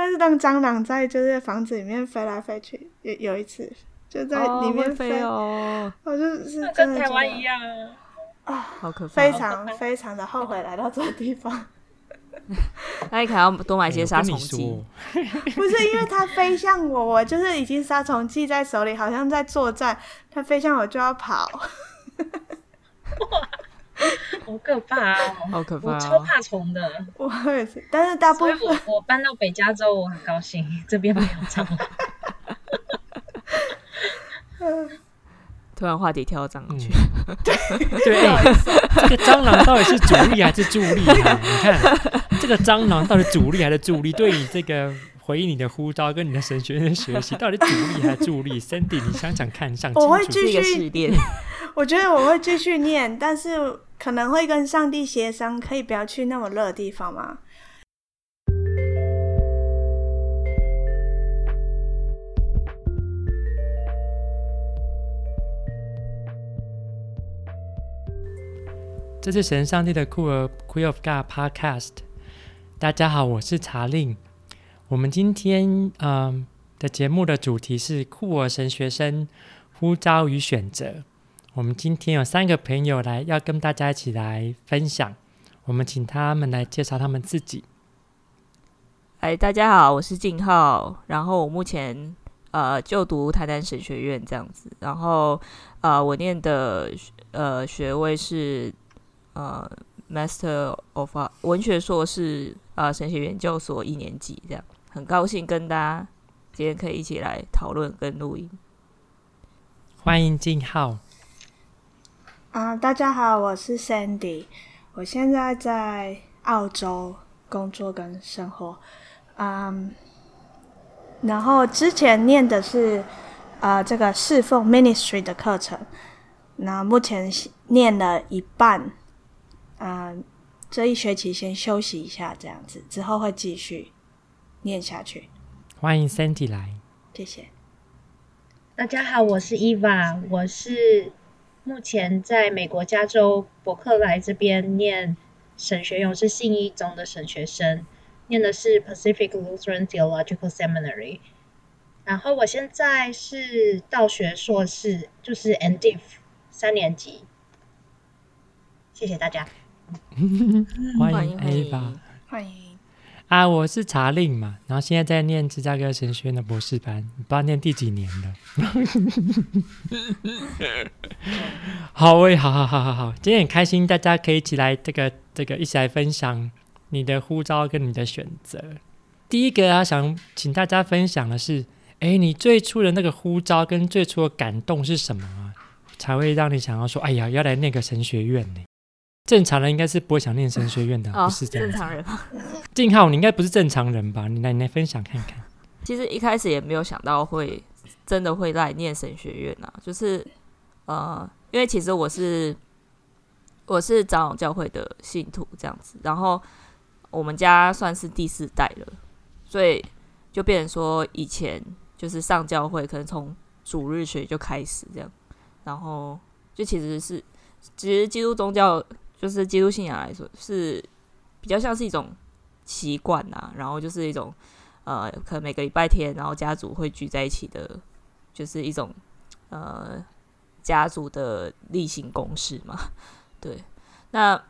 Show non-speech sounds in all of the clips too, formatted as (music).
但是当蟑螂在就是房子里面飞来飞去，有有一次就在里面飞，哦我就是跟台湾一样啊，好可怕，非常非常的后悔来到这个地方。(laughs) 那你可能要多买些杀虫剂。(laughs) 不是因为它飞向我，我就是已经杀虫剂在手里，好像在作战。它飞向我就要跑。哇，(laughs) 好可怕哦！好可怕，我超怕虫的。我也是，但是大部分我我搬到北加州，我很高兴，这边没有蟑螂。(laughs) 突然话题跳到蟑螂去，(laughs) 对对，这个蟑螂到底是主力还是助力啊？你看，这个蟑螂到底主力还是助力？对你这个回应你的呼召跟你的神学院学习，到底主力还是助力？Cindy，你想想看，想清楚。我会继续试炼。我觉得我会继续念，但是可能会跟上帝协商，可以不要去那么热的地方吗？这是神上帝的酷儿 Queen of God Podcast。大家好，我是查令。我们今天嗯、的节目的主题是酷儿神学生呼召与选择。我们今天有三个朋友来要跟大家一起来分享。我们请他们来介绍他们自己。哎，大家好，我是静浩。然后我目前呃就读台南神学院这样子。然后呃我念的呃学位是。呃，Master of 文学硕士，呃，神学研究所一年级，这样很高兴跟大家今天可以一起来讨论跟录音。欢迎静浩。啊，大家好，我是 Sandy，我现在在澳洲工作跟生活。嗯，然后之前念的是呃这个侍奉 Ministry 的课程，那目前念了一半。嗯，这一学期先休息一下，这样子之后会继续念下去。欢迎 Sandy 来，谢谢。大家好，我是 Eva，我是目前在美国加州伯克莱这边念神学院，我是信一中的神学生，念的是 Pacific Lutheran Theological Seminary。然后我现在是道学硕士，就是 NDiv 三年级。谢谢大家。(laughs) 欢迎 A 吧，欢迎啊！我是查令嘛，然后现在在念芝加哥神学院的博士班，不知道念第几年了。(laughs) 好，喂，好好好好好，今天很开心，大家可以一起来这个这个一起来分享你的呼召跟你的选择。第一个啊，想请大家分享的是，哎，你最初的那个呼召跟最初的感动是什么啊？才会让你想要说，哎呀，要来念个神学院呢？正常人应该是不会想念神学院的，不是这样。正常人。静浩，你应该不是正常人吧？你来，你来分享看看。其实一开始也没有想到会真的会来念神学院啊，就是呃，因为其实我是我是长老教会的信徒这样子，然后我们家算是第四代了，所以就变成说以前就是上教会可能从主日学就开始这样，然后就其实是其实基督宗教。就是基督信仰来说，是比较像是一种习惯呐，然后就是一种呃，可能每个礼拜天，然后家族会聚在一起的，就是一种呃家族的例行公事嘛。对，那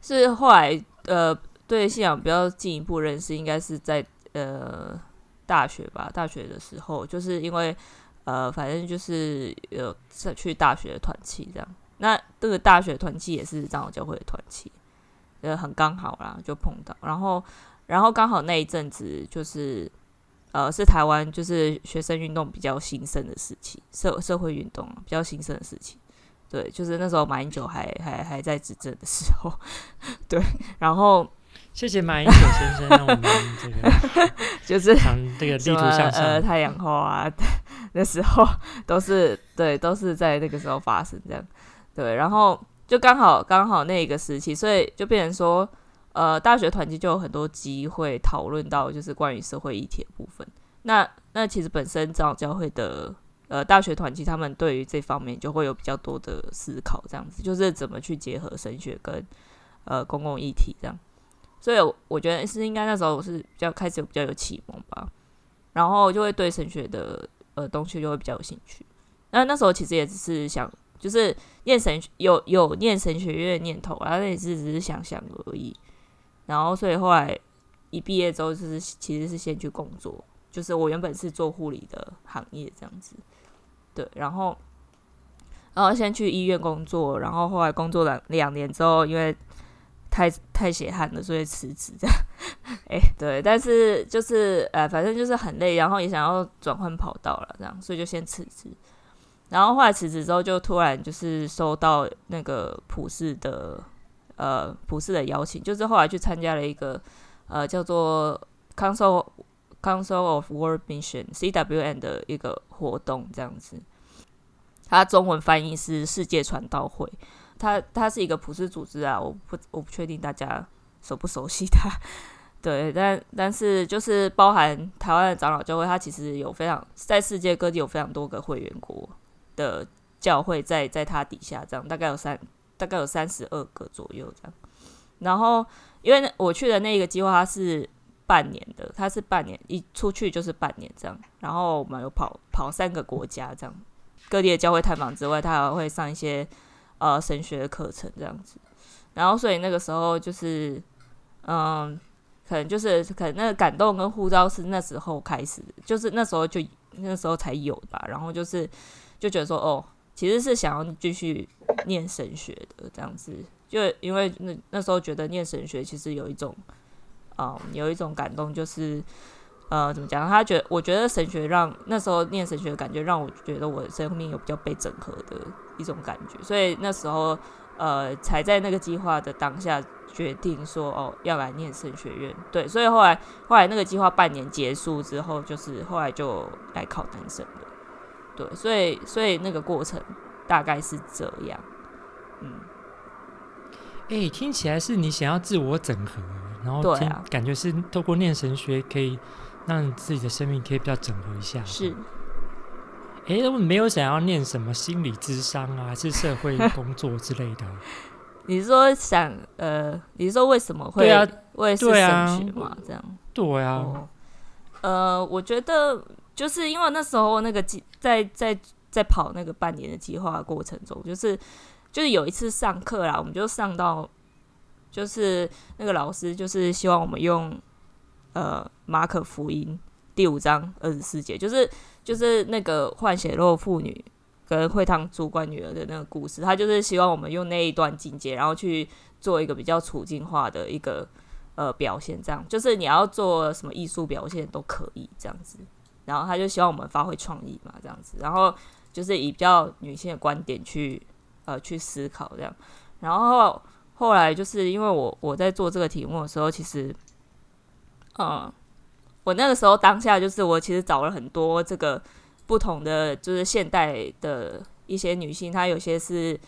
是后来呃对信仰比较进一步认识，应该是在呃大学吧，大学的时候，就是因为呃反正就是有在去大学团契这样。那这个大学团契也是长老教会的团契，呃，很刚好啦，就碰到。然后，然后刚好那一阵子就是，呃，是台湾就是学生运动比较兴盛的时期，社社会运动比较兴盛的时期。对，就是那时候马英九还还还在执政的时候。对，然后谢谢马英九先生，让我们 (laughs) 这个就是这个地图上，呃，太阳花啊，(laughs) 那时候都是对，都是在那个时候发生这样。对，然后就刚好刚好那个时期，所以就变成说，呃，大学团契就有很多机会讨论到就是关于社会议题的部分。那那其实本身长老教会的呃大学团契，他们对于这方面就会有比较多的思考，这样子就是怎么去结合神学跟呃公共议题这样。所以我觉得是应该那时候是比较开始比较有启蒙吧，然后就会对神学的呃东西就会比较有兴趣。那那时候其实也只是想，就是念神有有念神学院的念头，然后那也是只是想想而已。然后所以后来一毕业之后，就是其实是先去工作，就是我原本是做护理的行业这样子，对，然后然后先去医院工作，然后后来工作了两年之后，因为太太血汗了，所以辞职这样。(laughs) 哎，对，但是就是呃，反正就是很累，然后也想要转换跑道了，这样，所以就先辞职。然后后来辞职之后，就突然就是收到那个普世的呃普世的邀请，就是后来去参加了一个呃叫做 Council Council of World Mission CWM 的一个活动，这样子。它中文翻译是世界传道会，它它是一个普世组织啊，我不我不确定大家熟不熟悉它。(laughs) 对，但但是就是包含台湾的长老教会，它其实有非常在世界各地有非常多个会员国。的教会在在他底下，这样大概有三大概有三十二个左右这样。然后因为我去的那个计划，它是半年的，它是半年一出去就是半年这样。然后我们有跑跑三个国家这样，各地的教会探访之外，他还会上一些呃神学的课程这样子。然后所以那个时候就是嗯，可能就是可能那个感动跟呼召是那时候开始，就是那时候就那时候才有吧。然后就是。就觉得说哦，其实是想要继续念神学的这样子，就因为那那时候觉得念神学其实有一种，嗯，有一种感动，就是呃，怎么讲？他觉得我觉得神学让那时候念神学的感觉让我觉得我的生命有比较被整合的一种感觉，所以那时候呃，才在那个计划的当下决定说哦，要来念神学院。对，所以后来后来那个计划半年结束之后，就是后来就来考单身了。对，所以所以那个过程大概是这样，嗯，哎、欸，听起来是你想要自我整合，然后听、啊、感觉是透过念神学可以让自己的生命可以比较整合一下。是，哎、欸，我没有想要念什么心理智商啊，还是社会 (laughs) 工作之类的。你说想呃，你说为什么会对啊？为是神学嘛？这样对啊、哦，呃，我觉得。就是因为那时候那个计在在在跑那个半年的计划过程中，就是就是有一次上课啦，我们就上到就是那个老师就是希望我们用呃马可福音第五章二十四节，就是就是那个换血肉妇女跟会堂主管女儿的那个故事，他就是希望我们用那一段经节，然后去做一个比较处境化的一个呃表现，这样就是你要做什么艺术表现都可以这样子。然后他就希望我们发挥创意嘛，这样子，然后就是以比较女性的观点去呃去思考这样。然后后来就是因为我我在做这个题目的时候，其实，嗯，我那个时候当下就是我其实找了很多这个不同的就是现代的一些女性，她有些是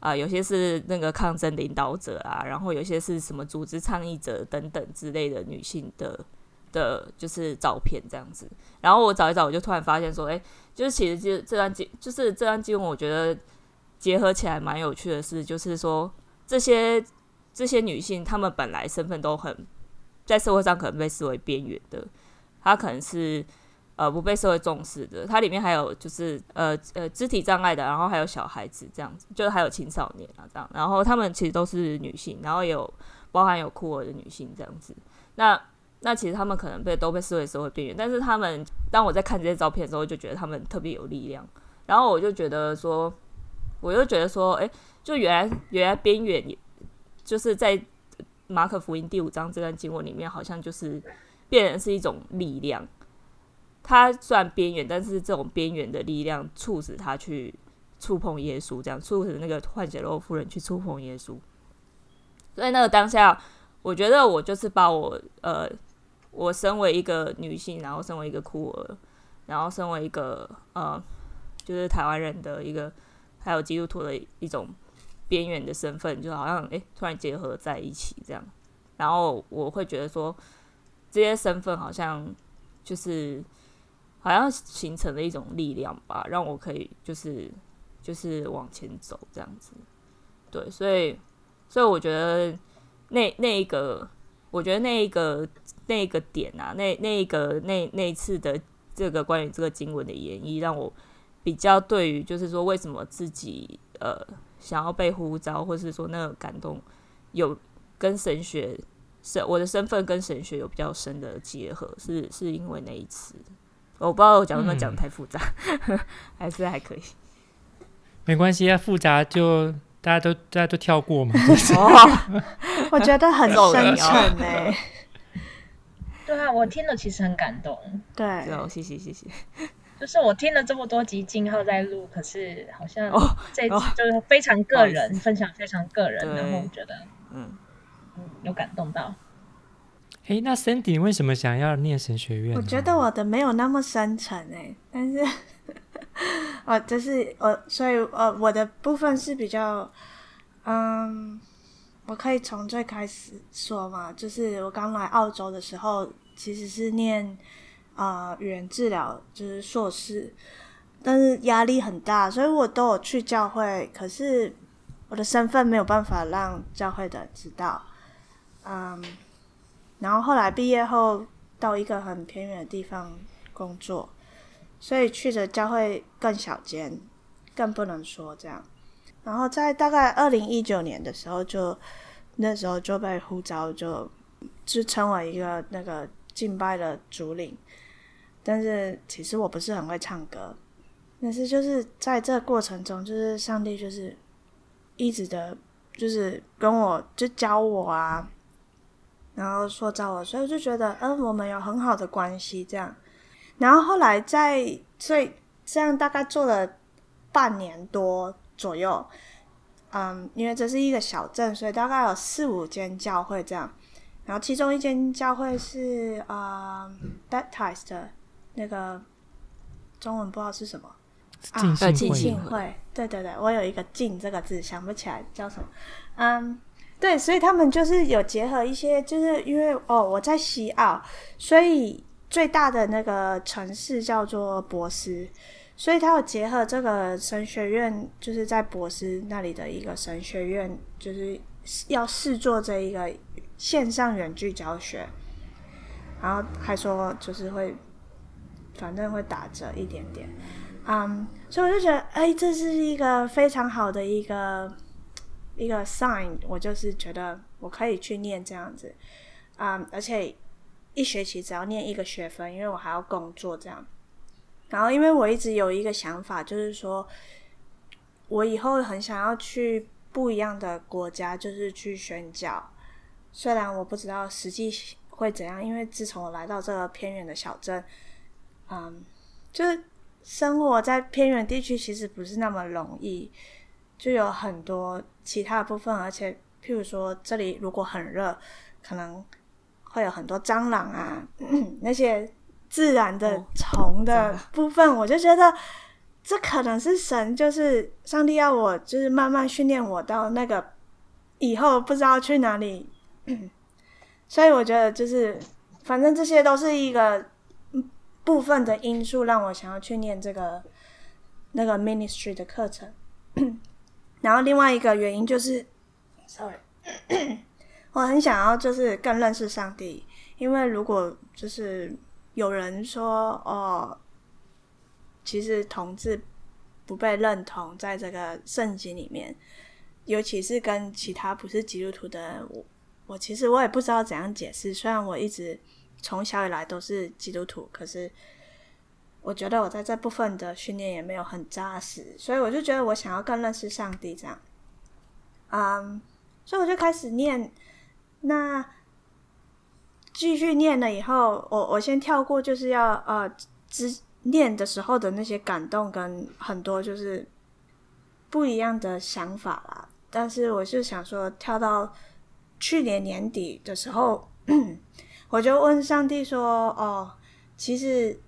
啊、有些是那个抗争领导者啊，然后有些是什么组织倡议者等等之类的女性的。的就是照片这样子，然后我找一找，我就突然发现说，哎、就是其实这这段经，就是这段经文，我觉得结合起来蛮有趣的是，就是说这些这些女性，她们本来身份都很在社会上可能被视为边缘的，她可能是呃不被社会重视的，它里面还有就是呃呃肢体障碍的，然后还有小孩子这样子，就是还有青少年啊这样，然后她们其实都是女性，然后也有包含有酷儿的女性这样子，那。那其实他们可能被都被视为社会边缘，但是他们当我在看这些照片的时候，就觉得他们特别有力量。然后我就觉得说，我就觉得说，哎、就原来原来边缘，就是在马可福音第五章这段经文里面，好像就是变成是一种力量。他虽然边缘，但是这种边缘的力量促使他去触碰耶稣，这样促使那个换血肉夫人去触碰耶稣。所以那个当下，我觉得我就是把我呃。我身为一个女性，然后身为一个酷儿，然后身为一个呃，就是台湾人的一个，还有基督徒的一种边缘的身份，就好像诶、突然结合在一起这样。然后我会觉得说，这些身份好像就是好像形成了一种力量吧，让我可以就是就是往前走这样子。对，所以所以我觉得那那一个。我觉得那一个那一个点啊，那那一个那那一次的这个关于这个经文的演绎，让我比较对于就是说为什么自己呃想要被呼召，或是说那个感动有跟神学身我的身份跟神学有比较深的结合，是是因为那一次。我不知道我讲的讲的太复杂，嗯、(laughs) 还是还可以。没关系啊，复杂就大家都大家都跳过嘛。(laughs) 哦，(laughs) 我觉得很深沉哎。(laughs) 对啊，我听了其实很感动。对，谢谢谢谢。就是我听了这么多集静浩在录，可是好像这一次就是非常个人、哦、分享，非常个人，然后我觉得嗯嗯有感动到。哎，那 Cindy 你为什么想要念神学院？我觉得我的没有那么深沉哎，但是，(laughs) 哦，就是我，所以呃，我的部分是比较，嗯，我可以从最开始说嘛，就是我刚来澳洲的时候，其实是念啊、语言治疗，就是硕士，但是压力很大，所以我都有去教会，可是我的身份没有办法让教会的知道，嗯。然后后来毕业后到一个很偏远的地方工作，所以去的教会更小间，更不能说这样。然后在大概二零一九年的时候就，那时候就被呼召，就就成为一个那个敬拜的主领。但是其实我不是很会唱歌，但是就是在这过程中，就是上帝就是一直的，就是跟我就教我啊。然后塑造我，所以我就觉得，嗯，我们有很好的关系这样。然后后来在，所以这样大概做了半年多左右，嗯，因为这是一个小镇，所以大概有四五间教会这样。然后其中一间教会是啊、嗯、Baptist 的那个中文不知道是什么啊，浸信会。对对对，我有一个“浸”这个字，想不起来叫什么，嗯。对，所以他们就是有结合一些，就是因为哦，我在西澳，所以最大的那个城市叫做博斯，所以他有结合这个神学院，就是在博斯那里的一个神学院，就是要试做这一个线上远距教学，然后还说就是会，反正会打折一点点，嗯，所以我就觉得，哎，这是一个非常好的一个。一个 sign，我就是觉得我可以去念这样子，啊、而且一学期只要念一个学分，因为我还要工作这样。然后，因为我一直有一个想法，就是说我以后很想要去不一样的国家，就是去宣教。虽然我不知道实际会怎样，因为自从我来到这个偏远的小镇，嗯，就是生活在偏远地区其实不是那么容易。就有很多其他的部分，而且譬如说这里如果很热，可能会有很多蟑螂啊，(clears throat) 那些自然的虫的部分，我就觉得这可能是神，就是上帝要我，就是慢慢训练我到那个以后不知道去哪里，(clears throat) 所以我觉得就是反正这些都是一个部分的因素，让我想要去念这个那个 ministry 的课程。(clears throat) 然后另外一个原因就是，sorry，(clears throat) 我很想要就是更认识上帝，因为如果就是有人说哦，其实同志不被认同在这个圣经里面，尤其是跟其他不是基督徒的人，我我其实我也不知道怎样解释。虽然我一直从小以来都是基督徒，可是。我觉得我在这部分的训练也没有很扎实，所以我就觉得我想要更认识上帝这样，嗯，所以我就开始念。那继续念了以后，我我先跳过，就是要呃，只念的时候的那些感动跟很多就是不一样的想法啦。但是我是想说，跳到去年年底的时候，(clears throat) 我就问上帝说：“哦，其实。”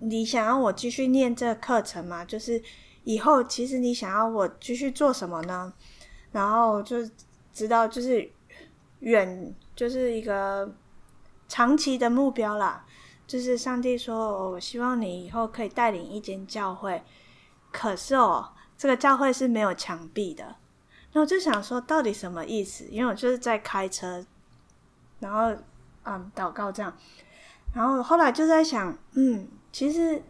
你想要我继续念这课程吗？就是以后其实你想要我继续做什么呢？然后就知道就是远就是一个长期的目标啦。就是上帝说，我希望你以后可以带领一间教会。可是哦，这个教会是没有墙壁的。那我就想说，到底什么意思？因为我就是在开车然后嗯祷告这样，然后后来就在想，嗯，其实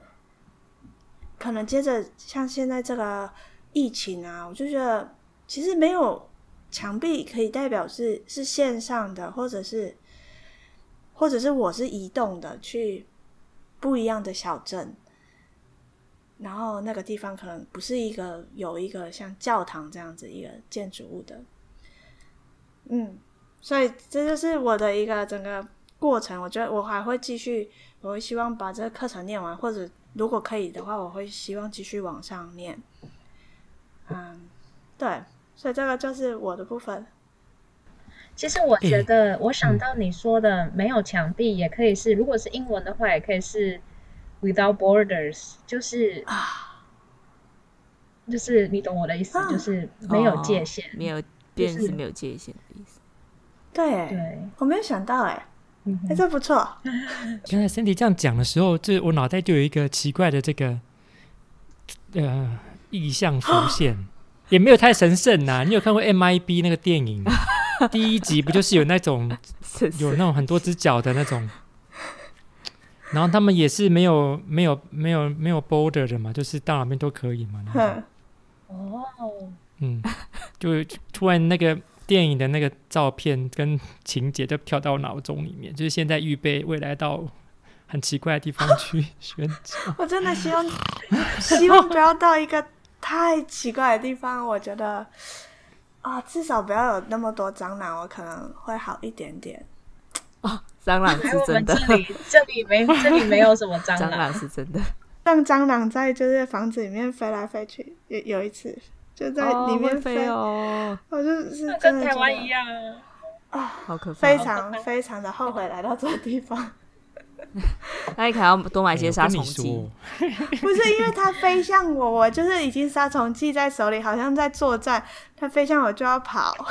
可能接着像现在这个疫情啊，我就觉得其实没有墙壁可以代表是是线上的，或者是或者是我是移动的去不一样的小镇。然后那个地方可能不是一个有一个像教堂这样子一个建筑物的，嗯，所以这就是我的一个整个过程。我觉得我还会继续，我会希望把这个课程念完，或者如果可以的话，我会希望继续往上念。嗯，对，所以这个就是我的部分。其实我觉得，我想到你说的没有墙壁，也可以是，如果是英文的话，也可以是。Without borders，就是啊，就是你懂我的意思，啊、就是没有界限，哦、没有变是没有界限的意思。对对，我没有想到哎，哎、这不错。(laughs) 刚才 candy 这样讲的时候，就我脑袋就有一个奇怪的这个呃意象浮现，啊、也没有太神圣呐、啊。你有看过 MIB 那个电影？(laughs) 第一集不就是有那种有那种很多只脚的那种？然后他们也是没有没有没有没有 border 的嘛，就是到哪边都可以嘛。哦，嗯，就突然那个电影的那个照片跟情节就跳到脑中里面，就是现在预备未来到很奇怪的地方去 (laughs) 选择。我真的希望希望不要到一个太奇怪的地方，我觉得啊，至少不要有那么多蟑螂，我可能会好一点点。(laughs) 哦蟑螂是真的，这里这里没这里没有什么蟑螂，(laughs) 蟑螂是真的。让蟑螂在就是房子里面飞来飞去，有有一次就在里面飞哦，我就是跟台湾一样啊，好可怕，非常非常的后悔来到这个地方。(laughs) 那你可能要多买些杀虫剂，(laughs) 不是因为它飞向我，我就是已经杀虫剂在手里，好像在作战，它飞向我就要跑。(laughs)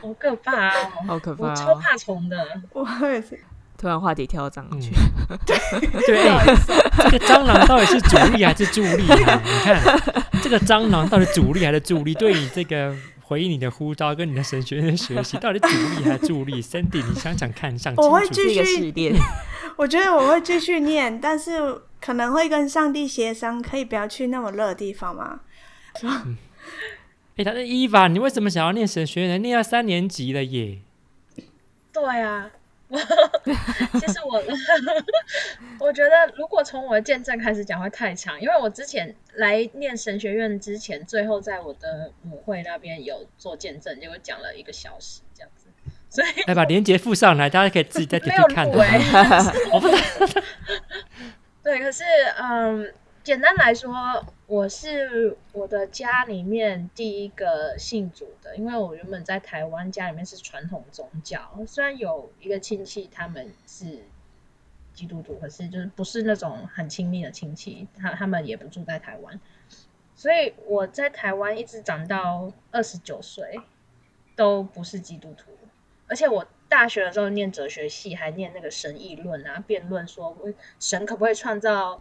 好可怕哦！好可怕，我超怕虫的。我也是。突然话题跳到蟑螂去，对对，这个蟑螂到底是主力还是助力啊？你看，这个蟑螂到底主力还是助力？对你这个回应你的呼召跟你的神学院学习，到底主力还是助力？Sandy，你想想看，想清楚。我会继续试炼。我觉得我会继续念，但是可能会跟上帝协商，可以不要去那么热的地方吗？嗯哎，他是伊娃，你为什么想要念神学院？念到三年级了耶？对啊，(laughs) 其实我 (laughs) 我觉得，如果从我的见证开始讲会太长，因为我之前来念神学院之前，最后在我的母会那边有做见证，结果讲了一个小时这样子，所以来 (laughs) 把链接附上来，大家可以自己在这里看。我不知道。对，可是嗯。简单来说，我是我的家里面第一个信主的，因为我原本在台湾家里面是传统宗教，虽然有一个亲戚他们是基督徒，可是就是不是那种很亲密的亲戚，他他们也不住在台湾，所以我在台湾一直长到二十九岁都不是基督徒，而且我大学的时候念哲学系，还念那个神议论啊，辩论说神可不可以创造。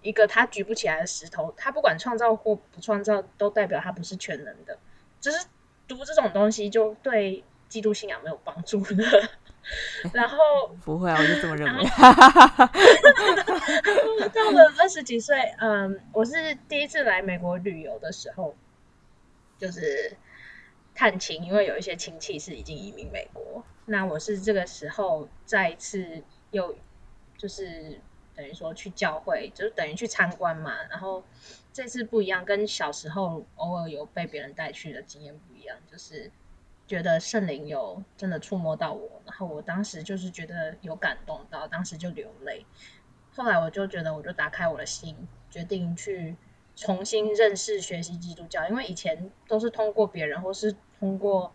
一个他举不起来的石头，他不管创造或不创造，都代表他不是全能的。只是读这种东西，就对基督信仰没有帮助的。然后 (laughs) 不会啊，我就这么认为。(laughs) 到了二十几岁，嗯，我是第一次来美国旅游的时候，就是探亲，因为有一些亲戚是已经移民美国。那我是这个时候再一次又就是。等于说去教会，就是等于去参观嘛。然后这次不一样，跟小时候偶尔有被别人带去的经验不一样，就是觉得圣灵有真的触摸到我。然后我当时就是觉得有感动到，当时就流泪。后来我就觉得，我就打开我的心，决定去重新认识、学习基督教。因为以前都是通过别人，或是通过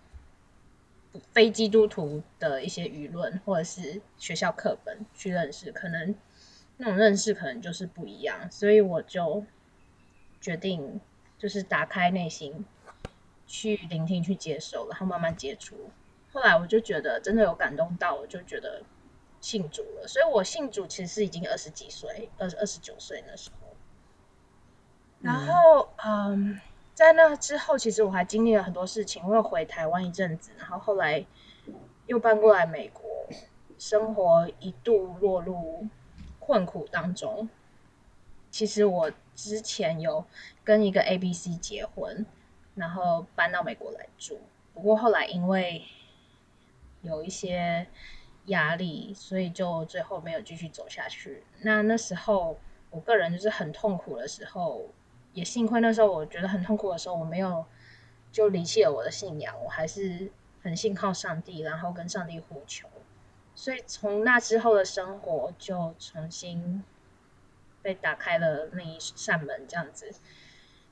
非基督徒的一些舆论，或者是学校课本去认识，可能。那种认识可能就是不一样，所以我就决定就是打开内心去聆听、去接受，然后慢慢接触。后来我就觉得真的有感动到，我就觉得信主了。所以我信主其实是已经二十几岁，二十二十九岁那时候。然后，嗯，在那之后，其实我还经历了很多事情。我有回台湾一阵子，然后后来又搬过来美国，生活一度落入困苦当中。其实我之前有跟一个 ABC 结婚，然后搬到美国来住。不过后来因为有一些压力，所以就最后没有继续走下去。那那时候我个人就是很痛苦的时候，也幸亏那时候我觉得很痛苦的时候，我没有就离弃了我的信仰，我还是很信靠上帝，然后跟上帝呼求。所以从那之后的生活就重新被打开了那一扇门，这样子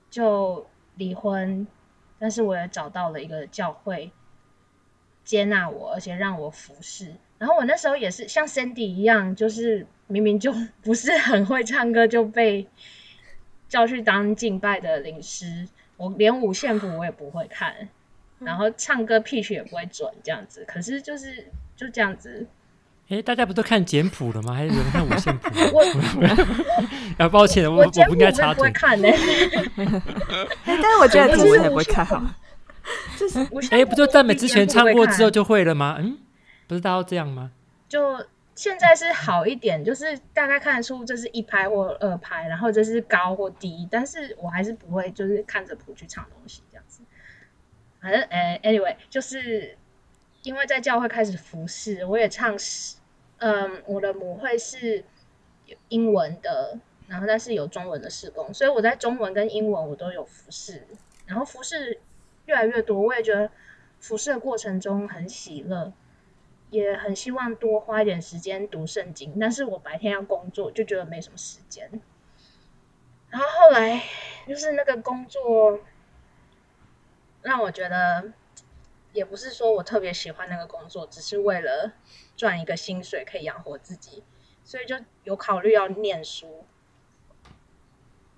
就离婚，但是我也找到了一个教会。接纳我，而且让我服侍。然后我那时候也是像 candy 一样，就是明明就不是很会唱歌，就被叫去当敬拜的领师。我连五线谱我也不会看，然后唱歌 pitch 也不会准，这样子。可是就是就这样子。哎，大家不都看简谱了吗？还是有人看五线谱？(laughs) 我，(laughs) 啊，抱歉，我我不应该插嘴。我看呢。但是我觉得我也不会看好。就是，哎、欸，不就赞美之前唱过之后就会了吗？嗯，不是大家都这样吗？就现在是好一点，就是大概看得出这是一拍或二拍，然后这是高或低，但是我还是不会就是看着谱去唱东西这样子。反正哎，anyway，就是因为在教会开始服侍，我也唱诗，嗯，我的母会是英文的，然后但是有中文的事工，所以我在中文跟英文我都有服侍，然后服侍。越来越多，我也觉得服侍的过程中很喜乐，也很希望多花一点时间读圣经。但是我白天要工作，就觉得没什么时间。然后后来就是那个工作让我觉得，也不是说我特别喜欢那个工作，只是为了赚一个薪水可以养活自己，所以就有考虑要念书。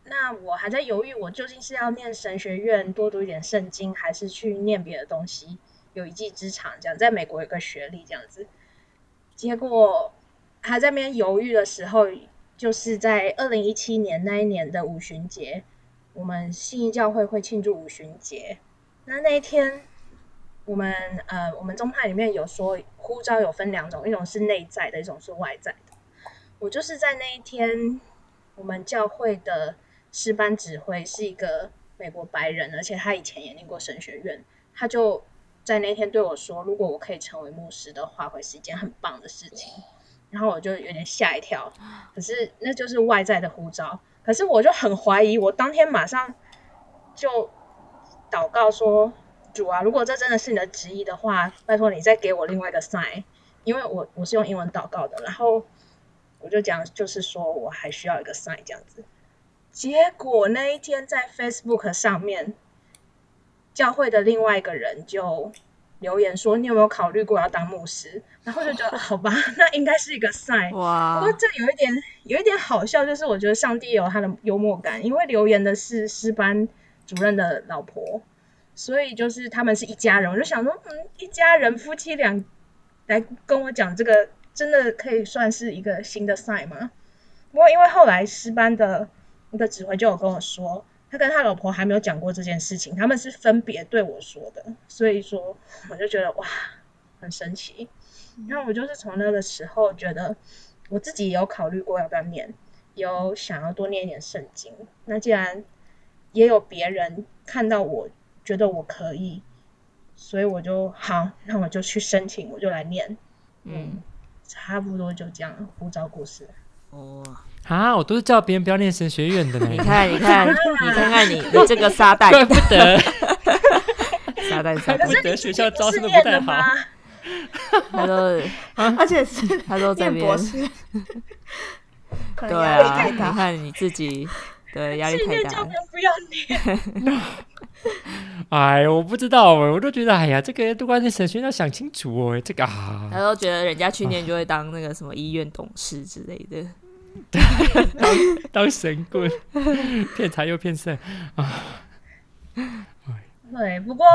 那我还在犹豫，我究竟是要念神学院多读一点圣经，还是去念别的东西，有一技之长这样，在美国有个学历这样子。结果还在那边犹豫的时候，就是在二零一七年那一年的五旬节，我们信义教会会庆祝五旬节。那那一天，我们呃，我们宗派里面有说呼召有分两种，一种是内在的，一种是外在的。我就是在那一天，我们教会的。诗班指挥是一个美国白人，而且他以前也念过神学院。他就在那天对我说：“如果我可以成为牧师的话，会是一件很棒的事情。”然后我就有点吓一跳。可是那就是外在的呼召。可是我就很怀疑，我当天马上就祷告说：“主啊，如果这真的是你的旨意的话，拜托你再给我另外一个 sign。”因为我我是用英文祷告的。然后我就讲，就是说我还需要一个 sign 这样子。结果那一天在 Facebook 上面，教会的另外一个人就留言说：“你有没有考虑过要当牧师？”然后就觉得好吧，(laughs) 那应该是一个 sign。哇！不过这有一点有一点好笑，就是我觉得上帝有他的幽默感，因为留言的是诗班主任的老婆，所以就是他们是一家人。我就想说，嗯，一家人夫妻俩来跟我讲这个，真的可以算是一个新的 sign 吗？不过因为后来师班的。那个指挥就有跟我说，他跟他老婆还没有讲过这件事情，他们是分别对我说的，所以说我就觉得哇，很神奇。然后我就是从那个时候觉得，我自己也有考虑过要不要念，有想要多念一点圣经。那既然也有别人看到我觉得我可以，所以我就好，那我就去申请，我就来念。嗯，差不多就这样，呼召故事。哦。啊！我都是叫别人不要念神学院的呢。你看，你看，(laughs) 你看看你，你这个沙袋，怪不得。(laughs) 撒旦，撒旦，怪不得学校招生的不太好。他说，(laughs) 而且是他说这边。对啊，你看你自己，对压力太大。不要念。哎呦，我不知道哎，我都觉得哎呀，这个都关键神学要想清楚哦，这个啊。他都觉得人家去年就会当那个什么医院董事之类的。(laughs) 当当神棍，(laughs) 骗财又骗色啊！对，不过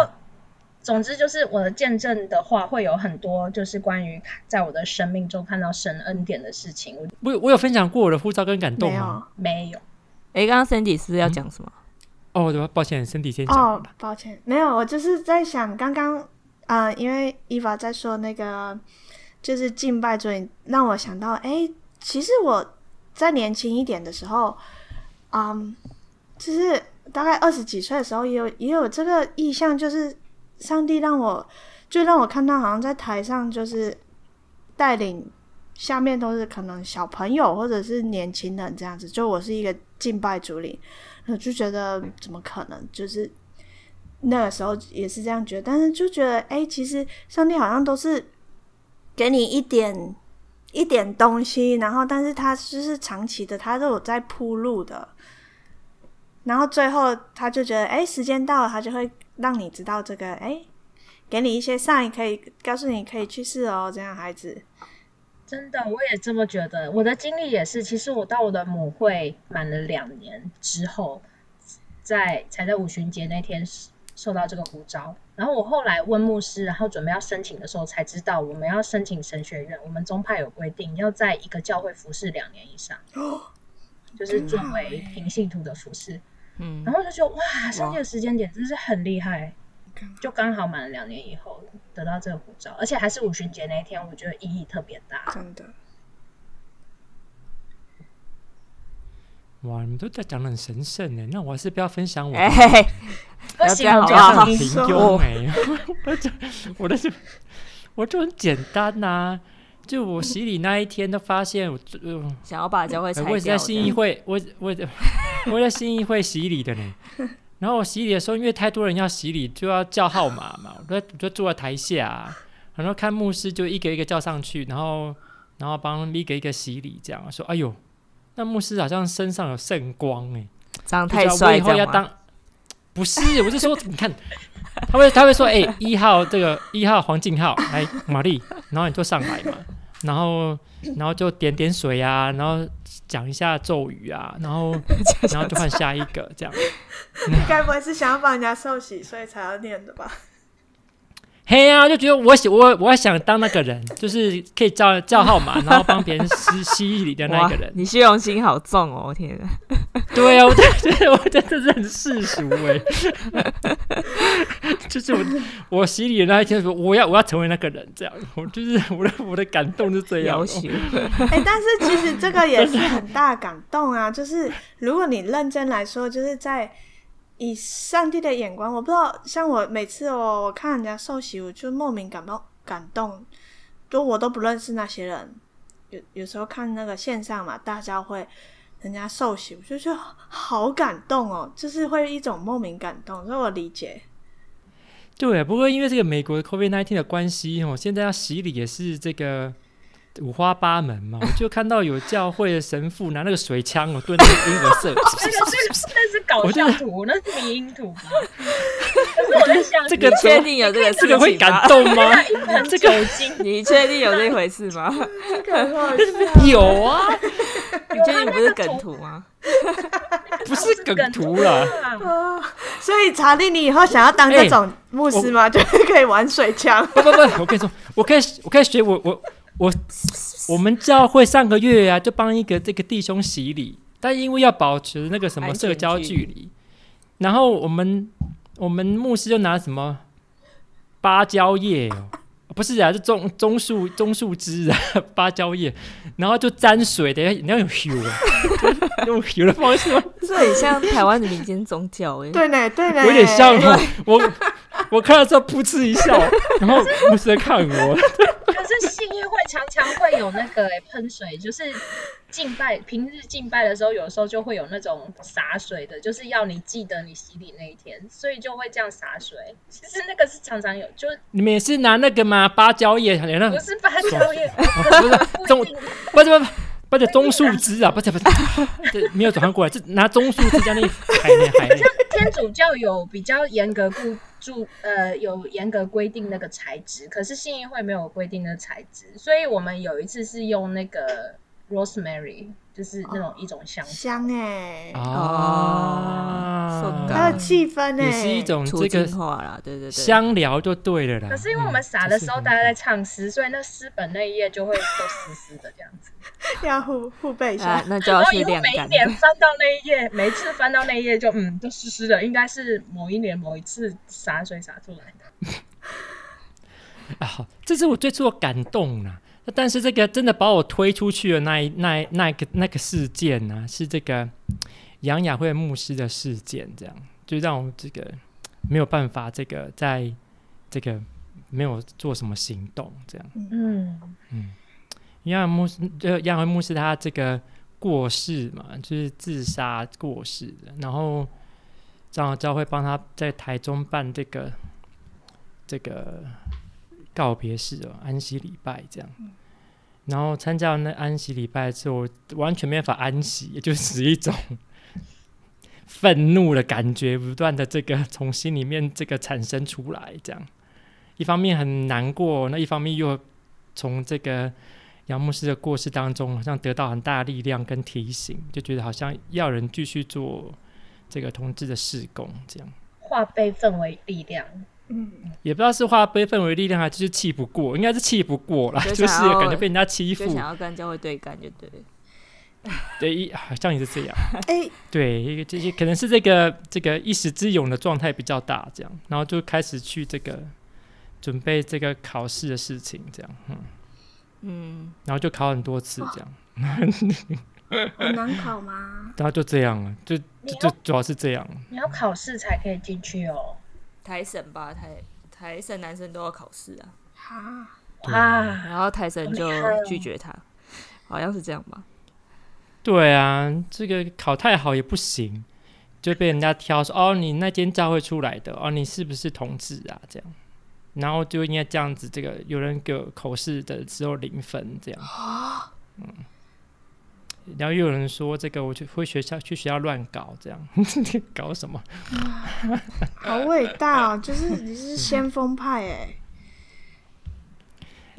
总之就是我的见证的话，会有很多就是关于在我的生命中看到神恩典的事情。我我有分享过我的护照跟感动吗？没有。哎，刚刚 Sandy 是要讲什么？嗯？哦，对，抱歉，身体先讲。哦，抱歉，没有，我就是在想，刚刚啊，因为伊娃在说那个就是敬拜主，让我想到，哎，其实我在年轻一点的时候，嗯，就是大概二十几岁的时候，也有也有这个意向，就是上帝让我就让我看到，好像在台上就是带领下面都是可能小朋友或者是年轻人这样子，就我是一个敬拜主领。我就觉得怎么可能？就是那个时候也是这样觉得，但是就觉得，哎，其实上帝好像都是给你一点一点东西，然后，但是他就是长期的，他都有在铺路的。然后最后他就觉得，哎，时间到了，他就会让你知道这个，哎，给你一些善意可以告诉你可以去试哦，这样孩子。真的，我也这么觉得。我的经历也是，其实我到我的母会满了两年之后，在才在五旬节那天受到这个呼召。然后我后来问牧师，然后准备要申请的时候，才知道我们要申请神学院。我们宗派有规定，要在一个教会服侍两年以上，(gasps) 就是作为平信徒的服侍。嗯，然后就觉得哇，上帝的时间点真是很厉害。就刚好满了两年以后得到这个护照，而且还是五旬节那一天，我觉得意义特别大。真的，哇！你们都在讲的很神圣呢，那我还是不要分享我。哎，不行，我很平庸哎。我就我的就我就很简单呐、啊，就我洗礼那一天都发现我，呃、想要把教会拆掉。我也在信义会，我我我在信义会洗礼的呢。然后我洗礼的时候，因为太多人要洗礼，就要叫号码嘛，(laughs) 我就我就坐在台下，然后看牧师就一个一个叫上去，然后然后帮一个一个洗礼，这样说，哎呦，那牧师好像身上有圣光哎，长得太帅，以后要当，不是，我是说，你看，他会他会说，哎，一号这个一号黄静浩来玛丽，然后你就上来嘛，然后然后就点点水啊，然后。讲一下咒语啊，(laughs) 然后然后就换下一个这样。(laughs) 你该不会是想要帮人家受洗，所以才要念的吧？嘿呀、啊，就觉得我想我我想当那个人，(laughs) 就是可以叫叫号码，然后帮别人吸吸礼的那个人。你虚荣心好重哦！天啊，对啊，(laughs) 我觉得我真的是很世俗哎。(laughs) 就是我我洗礼的那一天说，我要我要成为那个人，这样我就是我的我的感动是这样。哎、欸，但是其实这个也是很大感动啊！就是如果你认真来说，就是在。以上帝的眼光，我不知道，像我每次哦，我看人家受洗，我就莫名感到感动，就我都不认识那些人，有有时候看那个线上嘛，大家会人家受洗，我就觉得好感动哦，就是会一种莫名感动，所以我理解。对，不过因为这个美国的 COVID-19 的关系哦，现在要洗礼也是这个。五花八门嘛，我就看到有教会的神父拿那个水枪我，对那个 (laughs) 婴儿射。那个是那是搞笑图，那是迷因图。可是我在想，这个确定有这个，这个会感动吗？这个你确定有这回事吗？有啊，你确定不是梗图吗？不是梗图了。所以查理，你以后想要当这种牧师吗？就是可以玩水枪。不不不，我跟你说，我可以我可以学我我。我我们教会上个月呀、啊，就帮一个这个弟兄洗礼，但因为要保持那个什么社交距离，然后我们我们牧师就拿什么芭蕉叶哦，不是啊，是棕棕树棕树枝啊，(laughs) 芭蕉叶，然后就沾水等下，你要用油啊，(laughs) 用油的方式吗？这很像台湾的民间宗教哎，对呢对呢，有点像哦，我我看到之后噗嗤一笑，然后牧师在看我。是信义会常常会有那个喷水，就是敬拜平日敬拜的时候，有时候就会有那种洒水的，就是要你记得你洗礼那一天，所以就会这样洒水。其实那个是常常有，就你们也是拿那个吗？芭蕉叶？(laughs) 不是芭蕉叶，(laughs) 不是棕，不是不是不是棕树枝啊，不是不是，(laughs) 这没有转换过来，是拿棕树枝这样海海。像天主教有比较严格固。注呃有严格规定那个材质，可是信义会没有规定的材质，所以我们有一次是用那个 rosemary，就是那种一种香香哎哦，它的气氛哎，也是一种这个对对对，香疗就对了啦。可是因为我们撒的时候大家在唱诗，所以那诗本那一页就会都湿湿的这样子。(laughs) 要互互背一下，那就要去晾干。每一年翻到那一页，每一次翻到那一页就 (laughs) 嗯，都湿湿的，应该是某一年某一次洒水洒出来的。(laughs) 啊，这是我最初的感动啊！但是这个真的把我推出去的那一那那个那个事件呢、啊，是这个杨雅慧牧师的事件，这样就让我这个没有办法，这个在这个没有做什么行动，这样。嗯嗯，杨雅牧师，呃，杨雅慧牧师他这个过世嘛，就是自杀过世的，然后长老教会帮他在台中办这个这个。告别式哦，安息礼拜这样，然后参加了那安息礼拜之后，完全没办法安息，也就是一种愤怒的感觉，不断的这个从心里面这个产生出来，这样，一方面很难过，那一方面又从这个杨牧师的过世当中，好像得到很大的力量跟提醒，就觉得好像要人继续做这个同志的事工，这样。化悲愤为力量。嗯，也不知道是化悲愤为力量，还是气不过，应该是气不过了，就，就是感觉被人家欺负，想要跟教会对干，就对。对，好像也是这样。哎、欸，对，一个这些可能是这个这个一时之勇的状态比较大，这样，然后就开始去这个准备这个考试的事情，这样，嗯嗯，然后就考很多次，这样。很难考吗？(laughs) 然后就这样了，就就主要是这样。你要考试才可以进去哦。台审吧，台台审男生都要考试啊，啊，然后台审就拒绝他，好像是这样吧？对啊，这个考太好也不行，就被人家挑说哦，你那间教会出来的哦，你是不是同志啊？这样，然后就应该这样子，这个有人给我口试的时候零分这样，嗯。然后又有人说这个，我就回学校去学校乱搞，这样 (laughs) 搞什么？(laughs) 好伟大哦！就是你是先锋派哎，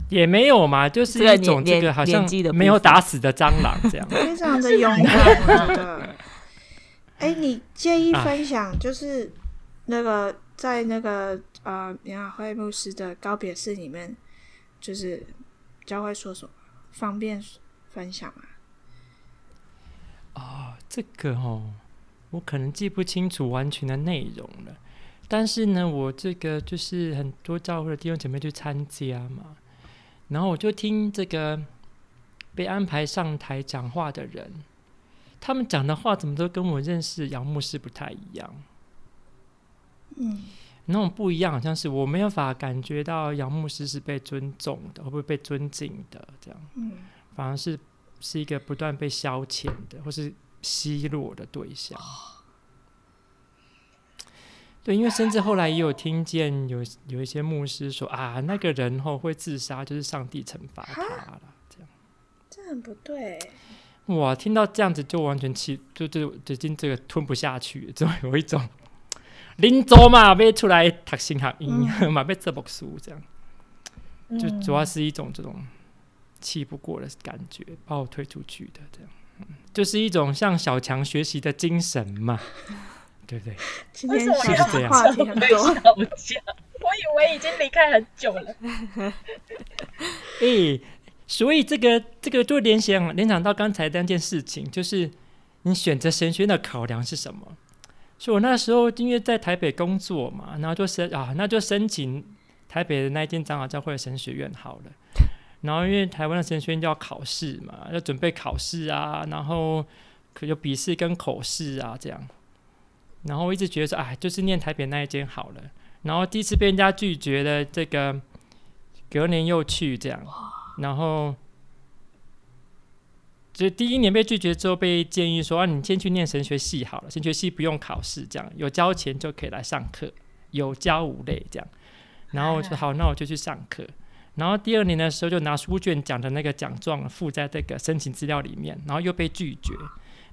也没有嘛，就是一种这个好像没有打死的蟑螂这样，(laughs) 非常的勇敢，我觉得。哎，你介意分享就是那个在那个呃杨雅慧牧师的告别式里面，就是教会说什么，方便分享吗？哦，这个哦，我可能记不清楚完全的内容了。但是呢，我这个就是很多教会的弟兄姐妹去参加嘛，然后我就听这个被安排上台讲话的人，他们讲的话怎么都跟我认识杨牧师不太一样。嗯，那种不一样，好像是我没有法感觉到杨牧师是被尊重的，会不会被尊敬的这样。嗯，反而是。是一个不断被消遣的，或是奚落的对象。对，因为甚至后来也有听见有有一些牧师说啊，那个人后会自杀，就是上帝惩罚他了。这样，这很不对。哇，听到这样子就完全气，就就已经这个吞不下去，就有一种 (laughs) 临走嘛，被出来读神学院嘛，被这本书这样，就主要是一种这种。气不过的感觉，把我推出去的，这样，嗯，就是一种向小强学习的精神嘛，(laughs) 对不对？今天是不是这样？话题很多。我以为已经离开很久了。哎、欸，所以这个这个就联想联想到刚才那件事情，就是你选择神学院的考量是什么？所以我那时候因为在台北工作嘛，然后就申啊，那就申请台北的那间长老教会的神学院好了。然后因为台湾的神学院就要考试嘛，要准备考试啊，然后可有笔试跟口试啊这样。然后我一直觉得说，哎，就是念台北那一间好了。然后第一次被人家拒绝的，这个隔年又去这样。然后就第一年被拒绝之后，被建议说啊，你先去念神学系好了，神学系不用考试，这样有交钱就可以来上课，有教无类这样。然后我说好，那我就去上课。然后第二年的时候，就拿书卷讲的那个奖状附在这个申请资料里面，然后又被拒绝。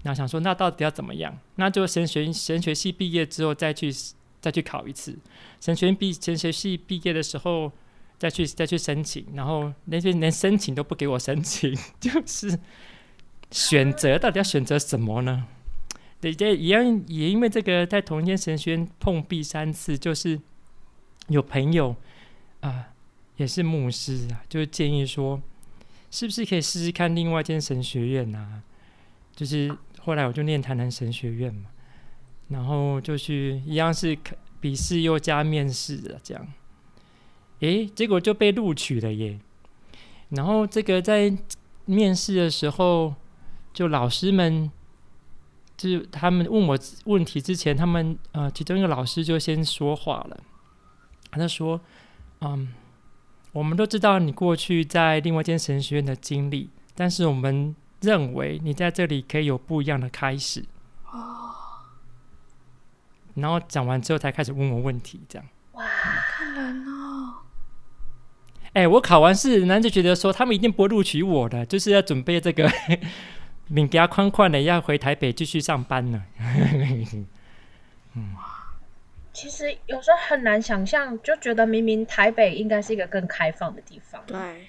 然后想说，那到底要怎么样？那就神学神学系毕业之后再去再去考一次。神学毕神学系毕业的时候再去再去申请，然后那些连申请都不给我申请，就是选择到底要选择什么呢？对，这也也因为这个在同一间神学院碰壁三次，就是有朋友啊。也是牧师啊，就建议说，是不是可以试试看另外一间神学院啊？就是后来我就念台南神学院嘛，然后就去一样是笔试又加面试的这样，诶，结果就被录取了耶。然后这个在面试的时候，就老师们。就是他们问我问题之前，他们呃，其中一个老师就先说话了。他说：“嗯，我们都知道你过去在另外一间神学院的经历，但是我们认为你在这里可以有不一样的开始。”哦。然后讲完之后，才开始问我问题，这样。哇，看人哦！哎，我考完试，然后就觉得说，他们一定不会录取我的，就是要准备这个。命比较宽宽的，要回台北继续上班呢。(laughs) 嗯，其实有时候很难想象，就觉得明明台北应该是一个更开放的地方。对。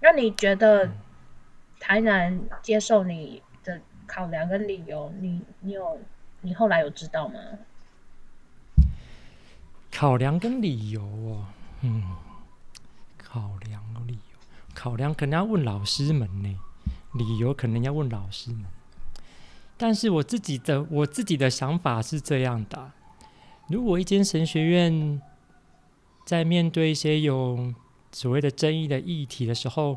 那你觉得台南接受你的考量跟理由，你你有你后来有知道吗？考量跟理由哦，嗯，考量理由，考量可能要问老师们呢。理由可能要问老师们，但是我自己的我自己的想法是这样的：如果一间神学院在面对一些有所谓的争议的议题的时候，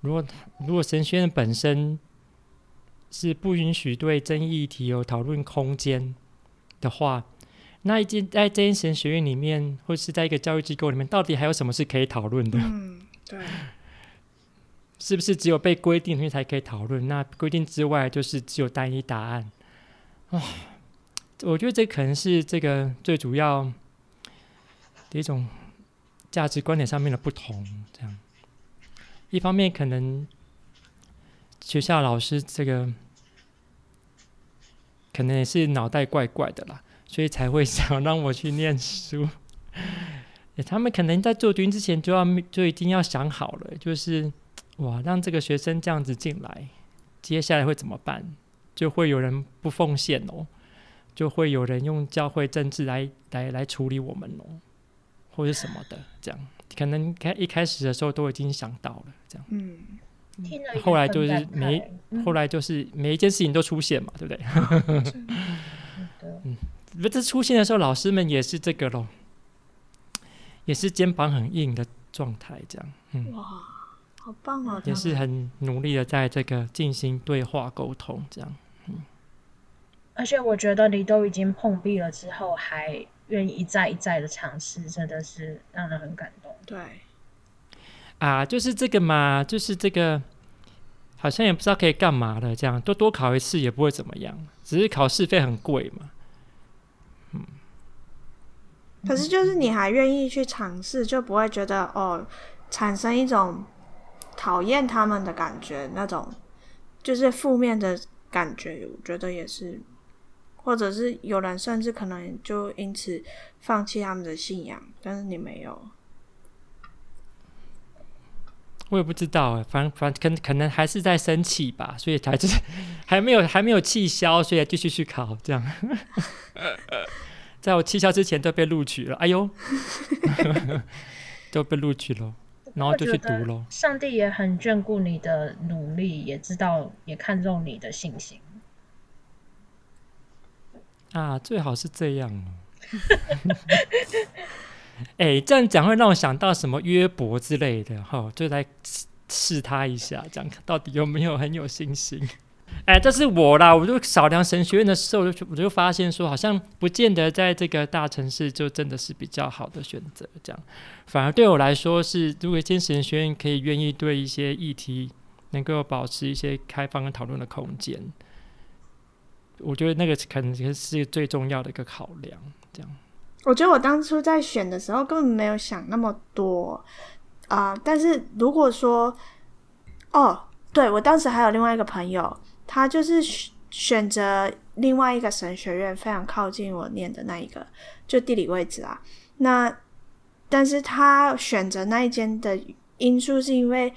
如果如果神学院本身是不允许对争议议题有讨论空间的话，那一间在这间神学院里面，或是在一个教育机构里面，到底还有什么是可以讨论的？嗯，对。是不是只有被规定的东西才可以讨论？那规定之外，就是只有单一答案啊？我觉得这可能是这个最主要的一种价值观点上面的不同。这样，一方面可能学校老师这个可能也是脑袋怪怪的啦，所以才会 (laughs) 想让我去念书。他们可能在做决定之前就要就已经要想好了，就是。哇，让这个学生这样子进来，接下来会怎么办？就会有人不奉献哦，就会有人用教会政治来来来处理我们哦，或者什么的，这样可能开一开始的时候都已经想到了，这样。嗯，后来就是每、嗯、后来就是每一件事情都出现嘛，对不对？(laughs) 嗯，不，这出现的时候，老师们也是这个咯，也是肩膀很硬的状态，这样。嗯。哇。好棒哦！也是很努力的在这个进行对话沟通，这样。嗯。而且我觉得你都已经碰壁了之后，还愿意一再一再的尝试，真的是让人很感动。对。啊，就是这个嘛，就是这个，好像也不知道可以干嘛的，这样多多考一次也不会怎么样，只是考试费很贵嘛。嗯。可是就是你还愿意去尝试，就不会觉得哦，产生一种。讨厌他们的感觉，那种就是负面的感觉，我觉得也是，或者是有人甚至可能就因此放弃他们的信仰，但是你没有，我也不知道哎，反正反正可可能还是在生气吧，所以才就是还没有还没有气消，所以继续去考这样，(laughs) 在我气消之前都被录取了，哎呦，(laughs) 都被录取了。然后就去读了。上帝也很眷顾你的努力，也知道也看重你的信心。啊，最好是这样哦。(laughs) 哎，这样讲会让我想到什么约伯之类的哈、就来试他一下，这样到底有没有很有信心。(laughs) 哎，这是我啦！我就扫量神学院的时候，我就我就发现说，好像不见得在这个大城市就真的是比较好的选择。这样，反而对我来说是，如果一间神学院可以愿意对一些议题能够保持一些开放跟讨论的空间，我觉得那个可能是最重要的一个考量。这样，我觉得我当初在选的时候根本没有想那么多啊、但是如果说，哦，对，我当时还有另外一个朋友。他就是选择另外一个神学院，非常靠近我念的那一个，就地理位置啊。那但是他选择那一间的因素，是因为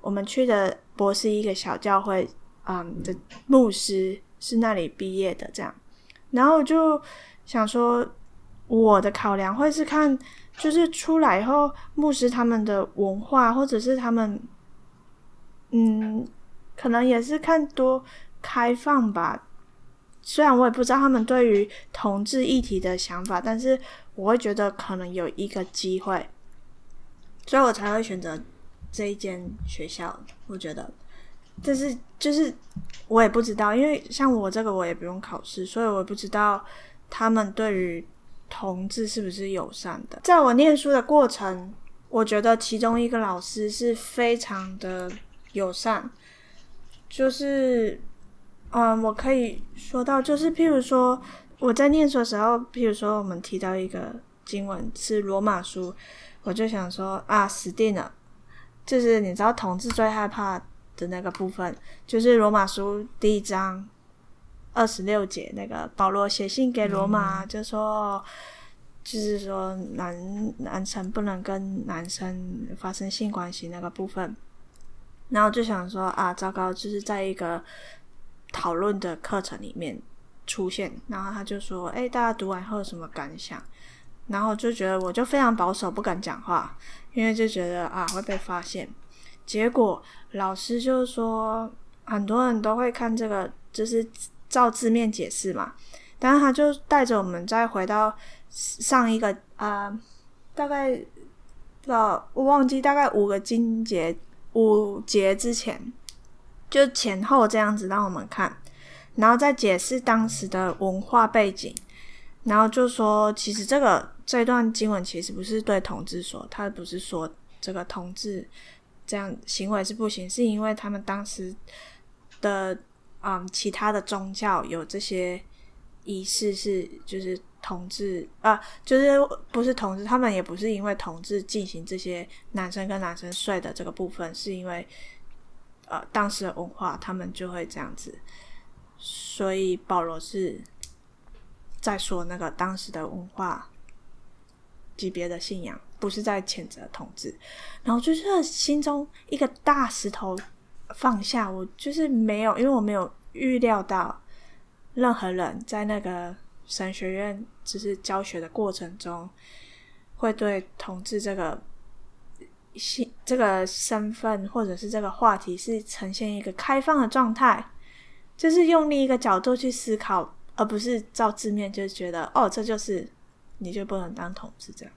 我们去的博士一个小教会，嗯的牧师是那里毕业的，这样。然后我就想说，我的考量会是看，就是出来以后牧师他们的文化，或者是他们。嗯可能也是看多开放吧。虽然我也不知道他们对于同志议题的想法，但是我会觉得可能有一个机会，所以我才会选择这一间学校。我觉得，就是就是我也不知道，因为像我这个我也不用考试，所以我不知道他们对于同志是不是友善的。在我念书的过程，我觉得其中一个老师是非常的友善，就是。嗯，我可以说到，就是譬如说我在念书的时候，譬如说我们提到一个经文是罗马书，我就想说啊，死定了！就是你知道同志最害怕的那个部分，就是罗马书第一章二十六节，那个保罗写信给罗马，就说就是说男男生不能跟男生发生性关系那个部分，然后就想说啊，糟糕，就是在一个。讨论的课程里面出现，然后他就说：“哎，大家读完后有什么感想？”然后就觉得我就非常保守，不敢讲话，因为就觉得啊会被发现。结果老师就是说，很多人都会看这个，就是照字面解释嘛。但是他就带着我们再回到上一个啊、呃，大概到我忘记大概五个经节五节之前。就前后这样子让我们看，然后再解释当时的文化背景，然后就说其实这个这段经文其实不是对同志说，他不是说这个同志这样行为是不行，是因为他们当时的嗯其他的宗教有这些仪式是就是同志啊，就是不是同志，他们也不是因为同志进行这些男生跟男生睡的这个部分，是因为。呃，当时的文化，他们就会这样子，所以保罗是在说那个当时的文化级别的信仰，不是在谴责同志。然后就是心中一个大石头放下，我就是没有，因为我没有预料到任何人在那个神学院就是教学的过程中，会对同志这个。这个身份或者是这个话题是呈现一个开放的状态，就是用另一个角度去思考，而不是照字面就觉得哦，这就是你就不能当同志这样。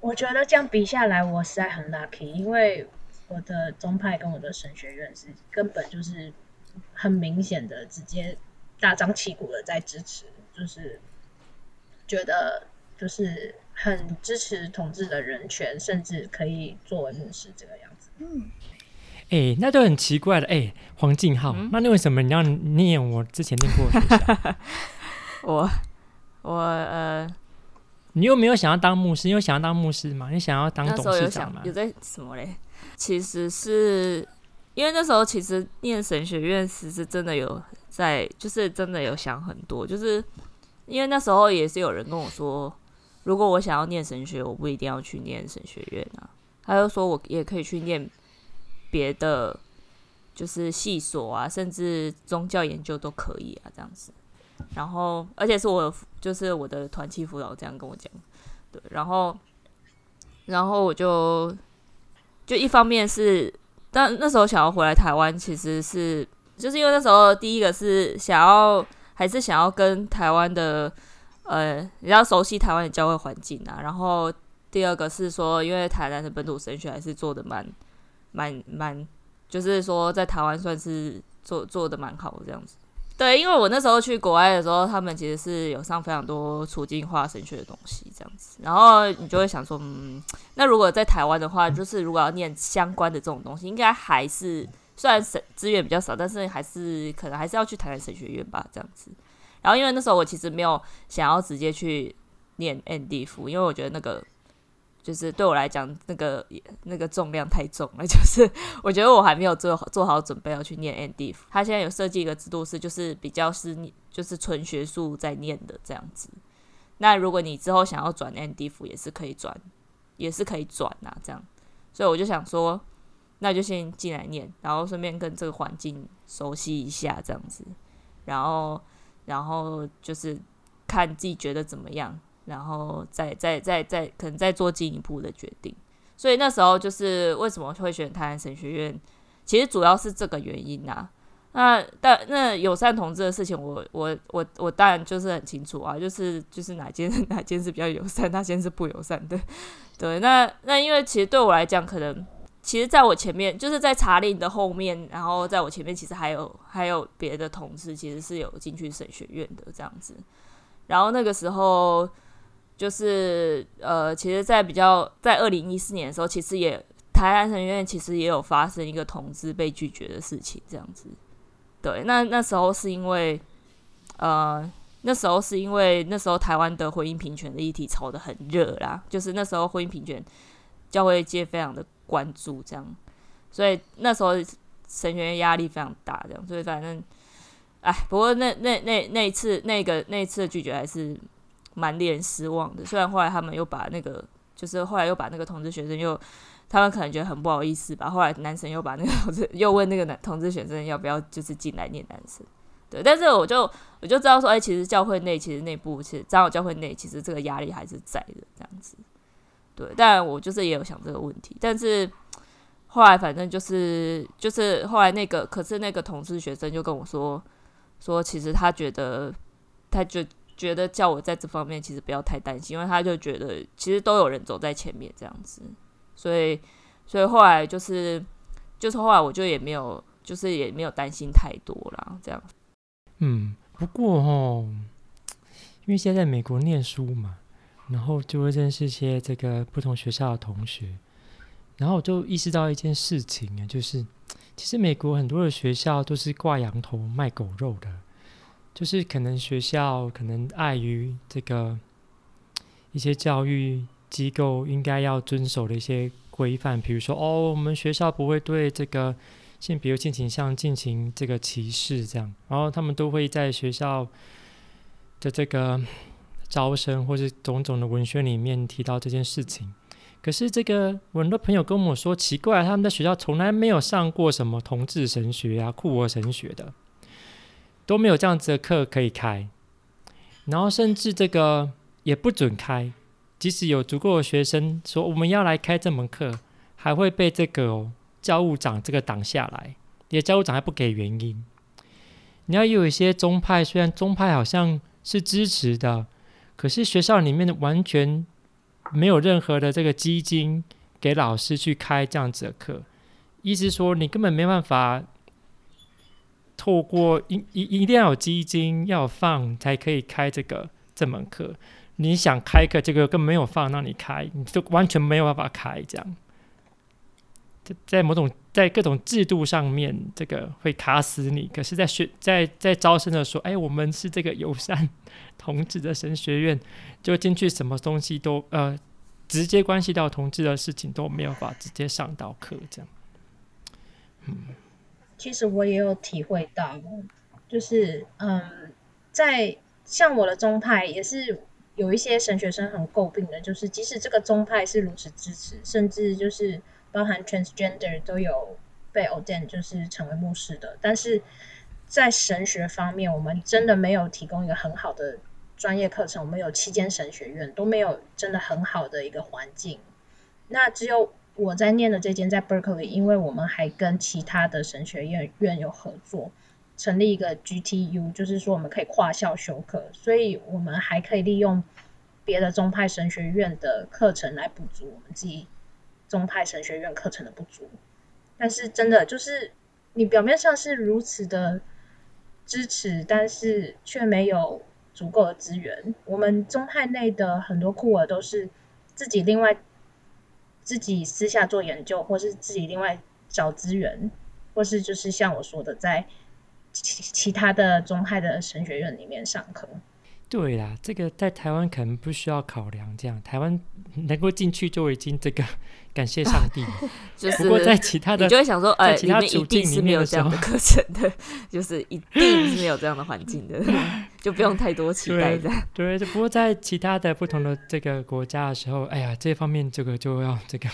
我觉得这样比下来，我实在很 lucky，因为我的宗派跟我的神学院是根本就是很明显的直接大张旗鼓的在支持，就是觉得就是。很支持同志的人权，甚至可以作为牧师这个样子。嗯，哎、欸，那就很奇怪了。哎、欸，黄静浩，嗯、那你为什么你要念我之前念过的学校？(laughs) 我我呃，你又没有想要当牧师，你有想要当牧师吗？你想要当董事长吗？有在什么嘞？其实是因为那时候其实念神学院时是真的有在，就是真的有想很多，就是因为那时候也是有人跟我说。如果我想要念神学，我不一定要去念神学院啊。他就说我也可以去念别的，就是系所啊，甚至宗教研究都可以啊，这样子。然后，而且是我就是我的团契辅导这样跟我讲，对。然后，然后我就就一方面是，但那时候想要回来台湾，其实是就是因为那时候第一个是想要，还是想要跟台湾的。呃，比较熟悉台湾的教会环境啊。然后第二个是说，因为台南的本土神学还是做的蛮、蛮、蛮，就是说在台湾算是做做的蛮好的这样子。对，因为我那时候去国外的时候，他们其实是有上非常多处境化神学的东西这样子。然后你就会想说，嗯，那如果在台湾的话，就是如果要念相关的这种东西，应该还是虽然神资源比较少，但是还是可能还是要去台南神学院吧，这样子。然后，因为那时候我其实没有想要直接去念 MDiv，因为我觉得那个就是对我来讲，那个那个重量太重了。(laughs) 就是我觉得我还没有做好做好准备要去念 MDiv。他现在有设计一个制度是，就是比较是就是纯学术在念的这样子。那如果你之后想要转 MDiv，也是可以转，也是可以转啊，这样。所以我就想说，那就先进来念，然后顺便跟这个环境熟悉一下这样子，然后。然后就是看自己觉得怎么样，然后再再再再可能再做进一步的决定。所以那时候就是为什么会选台南神学院，其实主要是这个原因呐。那但那友善同志的事情我，我我我我当然就是很清楚啊，就是就是哪间哪间是比较友善，哪间是不友善的。对，那那因为其实对我来讲，可能其实在我前面，就是在查令的后面，然后在我前面，其实还有还有别的同志，其实是有进去神学院的这样子。然后那个时候，就是呃，其实，在比较在二零一四年的时候，其实也台湾神学院其实也有发生一个同志被拒绝的事情，这样子。对，那那时候是因为，呃，那时候是因为那时候台湾的婚姻平权的议题炒得很热啦，就是那时候婚姻平权教会界非常的关注这样，所以那时候神学院压力非常大这样，所以反正，哎，不过那那那那一次那个那一次的拒绝还是蛮令人失望的，虽然后来他们又把那个就是后来又把那个同志学生又。他们可能觉得很不好意思吧。后来男生又把那个同志 (laughs) 又问那个男同志学生要不要就是进来念男生，对。但是我就我就知道说，哎、其实教会内其实内部其实长老教会内其实这个压力还是在的这样子，对。但我就是也有想这个问题，但是后来反正就是就是后来那个可是那个同志学生就跟我说说，其实他觉得他就觉得叫我在这方面其实不要太担心，因为他就觉得其实都有人走在前面这样子。所以，所以后来就是，就是后来我就也没有，就是也没有担心太多啦，这样。嗯，不过哦，因为现在在美国念书嘛，然后就会认识一些这个不同学校的同学，然后我就意识到一件事情啊，就是其实美国很多的学校都是挂羊头卖狗肉的，就是可能学校可能碍于这个一些教育。机构应该要遵守的一些规范，比如说，哦，我们学校不会对这个性别、性倾向进行这个歧视，这样，然后他们都会在学校的这个招生或是种种的文宣里面提到这件事情。可是，这个我很多朋友跟我说，奇怪，他们在学校从来没有上过什么同志神学啊、酷儿神学的，都没有这样子的课可以开，然后甚至这个也不准开。即使有足够的学生说我们要来开这门课，还会被这个、教务长这个挡下来，也教务长还不给原因。你要有一些宗派，虽然宗派好像是支持的，可是学校里面的完全没有任何的这个基金给老师去开这样子的课，意思说你根本没办法透过一一一定要有基金要放才可以开这个这门课。你想开课，这个更没有放让你开，你就完全没有办法开。这样，在在某种在各种制度上面，这个会卡死你。可是在，在学在在招生的时候，哎，我们是这个友善同志的神学院，就进去什么东西都呃，直接关系到同志的事情都没有办法直接上到课。这样，嗯，其实我也有体会到，就是嗯，在像我的宗派也是。有一些神学生很诟病的，就是即使这个宗派是如此支持，甚至就是包含 transgender 都有被 ordain 就是成为牧师的，但是在神学方面，我们真的没有提供一个很好的专业课程。我们有七间神学院都没有真的很好的一个环境。那只有我在念的这间在 Berkeley，因为我们还跟其他的神学院院有合作。成立一个 GTU，就是说我们可以跨校修课，所以我们还可以利用别的宗派神学院的课程来补足我们自己宗派神学院课程的不足。但是真的就是你表面上是如此的支持，但是却没有足够的资源。我们宗派内的很多酷儿都是自己另外自己私下做研究，或是自己另外找资源，或是就是像我说的在。其其他的中泰的神学院里面上课，对啦，这个在台湾可能不需要考量，这样台湾 (laughs) 能够进去就已经这个感谢上帝。(laughs) 就是不过在其他的，你就会想说，呃，其他里面一定是没有这样的课程的，就是一定是没有这样的环境的，(laughs) 就不用太多期待的。对，对，不过在其他的不同的这个国家的时候，哎呀，这方面这个就要这个。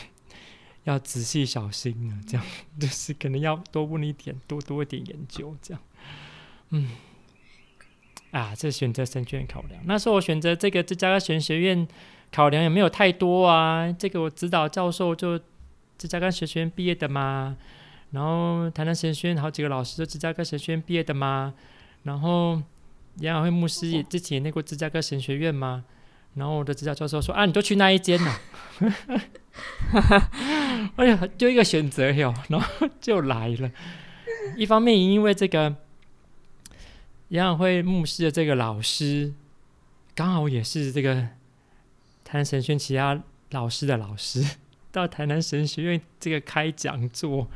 要仔细小心了，这样就是可能要多问一点，多多一点研究，这样。嗯，啊，这选择神学院考量，那时候我选择这个芝加哥神学院考量也没有太多啊。这个我指导教授就芝加哥神学院毕业的嘛，然后台南神学院好几个老师都芝加哥神学院毕业的嘛？然后杨雅慧牧师也之前也念过芝加哥神学院嘛？然后我的指导教授说啊，你就去那一间呐。(laughs) 哎呀，就一个选择哟，然后就来了。一方面因为这个杨雅慧牧师的这个老师，刚好也是这个台南神学院其他老师的老师，(laughs) 到台南神学院这个开讲座，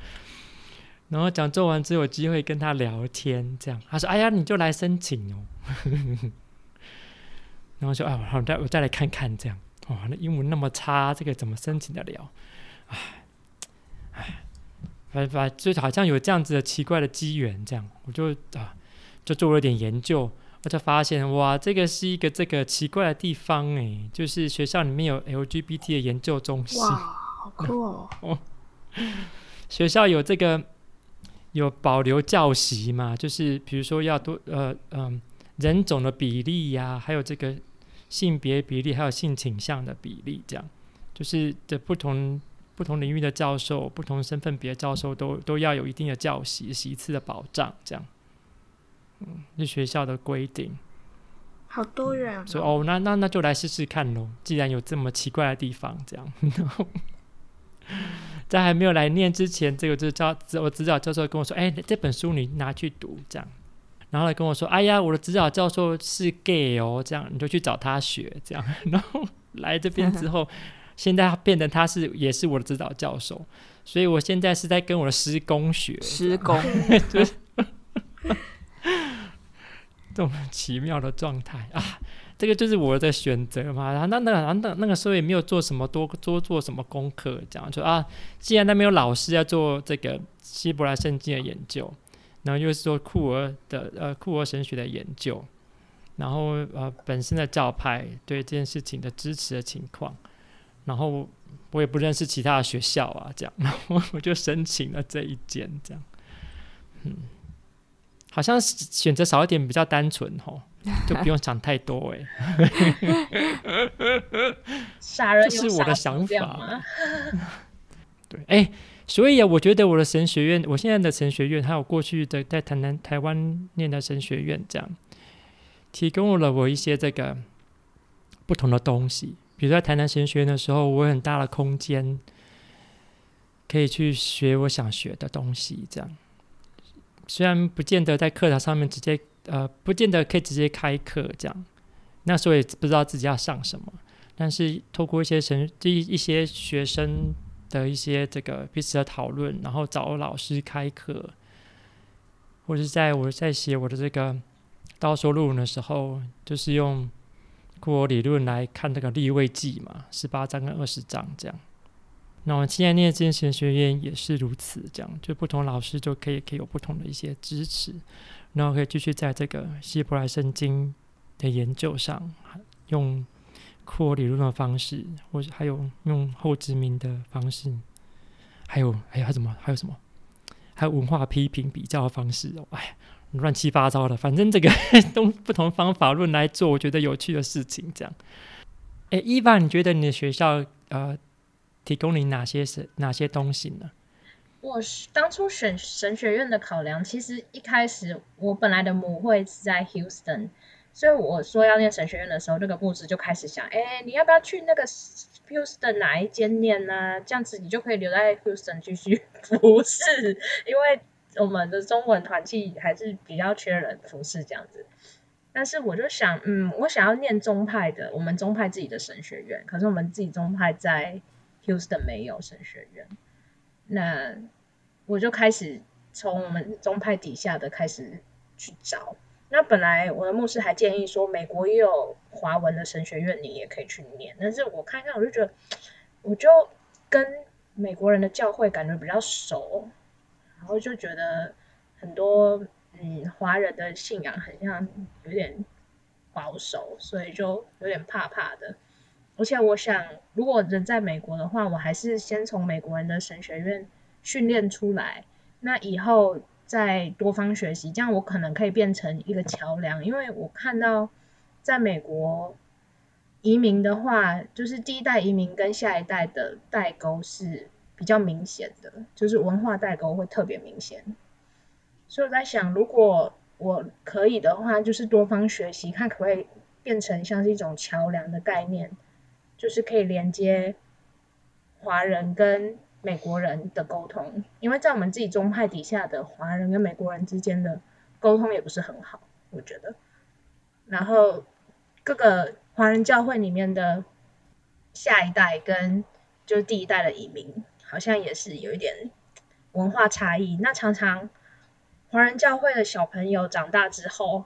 然后讲座完之后有机会跟他聊天，这样他说：“哎呀，你就来申请哦。(laughs) ”然后说：“哎，好，再我再来看看这样。哇，那英文那么差，这个怎么申请得了？哎，哎。”反反就好像有这样子的奇怪的机缘，这样我就啊就做了点研究，我就发现哇，这个是一个这个奇怪的地方哎，就是学校里面有 LGBT 的研究中心，哇，好酷哦！哦 (laughs) 学校有这个有保留教席嘛，就是比如说要多呃嗯、呃、人种的比例呀、啊，还有这个性别比例，还有性倾向的比例，这样就是的不同。不同领域的教授，不同身份别的教授都都要有一定的教席席次的保障，这样，嗯，是学校的规定。好多人、哦嗯，所以哦，那那那就来试试看喽。既然有这么奇怪的地方，这样，(laughs) 在还没有来念之前，这个就教我指导教授跟我说：“哎，这本书你拿去读。”这样，然后来跟我说：“哎呀，我的指导教授是 gay 哦，这样你就去找他学。”这样，(laughs) 然后来这边之后。现在变得他是也是我的指导教授，所以我现在是在跟我的师公学师公，(laughs) 就是这种奇妙的状态啊，这个就是我的选择嘛。然后那那那那个时候也没有做什么多多做什么功课，这样就啊，既然那边有老师要做这个希伯来圣经的研究，然后又是做库尔的呃库尔神学的研究，然后呃本身的教派对这件事情的支持的情况。然后我也不认识其他的学校啊，这样，然 (laughs) 后我就申请了这一间，这样，嗯，好像选择少一点比较单纯哦，(laughs) 就不用想太多哎。傻人这是我的想法。(laughs) 对，哎，所以啊，我觉得我的神学院，我现在的神学院，还有过去的在台南、台湾念的神学院，这样，提供了我一些这个不同的东西。比如在台南神学院的时候，我有很大的空间，可以去学我想学的东西。这样，虽然不见得在课堂上面直接，呃，不见得可以直接开课。这样，那时候也不知道自己要上什么，但是透过一些神，一一些学生的一些这个彼此的讨论，然后找老师开课，或者是在我在写我的这个道说论文的时候，就是用。库尔理论来看这个立位记嘛，十八章跟二十章这样。那我们现在念这间神学院也是如此，这样就不同老师就可以可以有不同的一些支持，然后可以继续在这个希伯来圣经的研究上，用库尔理论的方式，或者还有用后殖民的方式，还有还有还有什么？还有什么？还有文化批评比较的方式哦，哎。乱七八糟的，反正这个 (laughs) 都不同方法论来做，我觉得有趣的事情。这样，哎，伊凡，你觉得你的学校呃提供你哪些是哪些东西呢？我当初选神学院的考量，其实一开始我本来的母会是在 Houston，所以我说要念神学院的时候，那个牧师就开始想，哎，你要不要去那个 Houston 哪一间念呢？这样子你就可以留在 Houston 继续服侍，因为。我们的中文团契还是比较缺人服侍这样子，但是我就想，嗯，我想要念宗派的，我们宗派自己的神学院，可是我们自己宗派在 Houston 没有神学院，那我就开始从我们宗派底下的开始去找。那本来我的牧师还建议说，美国也有华文的神学院，你也可以去念，但是我看看，我就觉得，我就跟美国人的教会感觉比较熟。然后就觉得很多嗯，华人的信仰很像有点保守，所以就有点怕怕的。而且我想，如果人在美国的话，我还是先从美国人的神学院训练出来，那以后再多方学习，这样我可能可以变成一个桥梁。因为我看到在美国移民的话，就是第一代移民跟下一代的代沟是比较明显的，就是文化代沟会特别明显。所以我在想，如果我可以的话，就是多方学习，看可不可以变成像是一种桥梁的概念，就是可以连接华人跟美国人的沟通。因为在我们自己宗派底下的华人跟美国人之间的沟通也不是很好，我觉得。然后各个华人教会里面的下一代跟就是第一代的移民，好像也是有一点文化差异。那常常。华人教会的小朋友长大之后，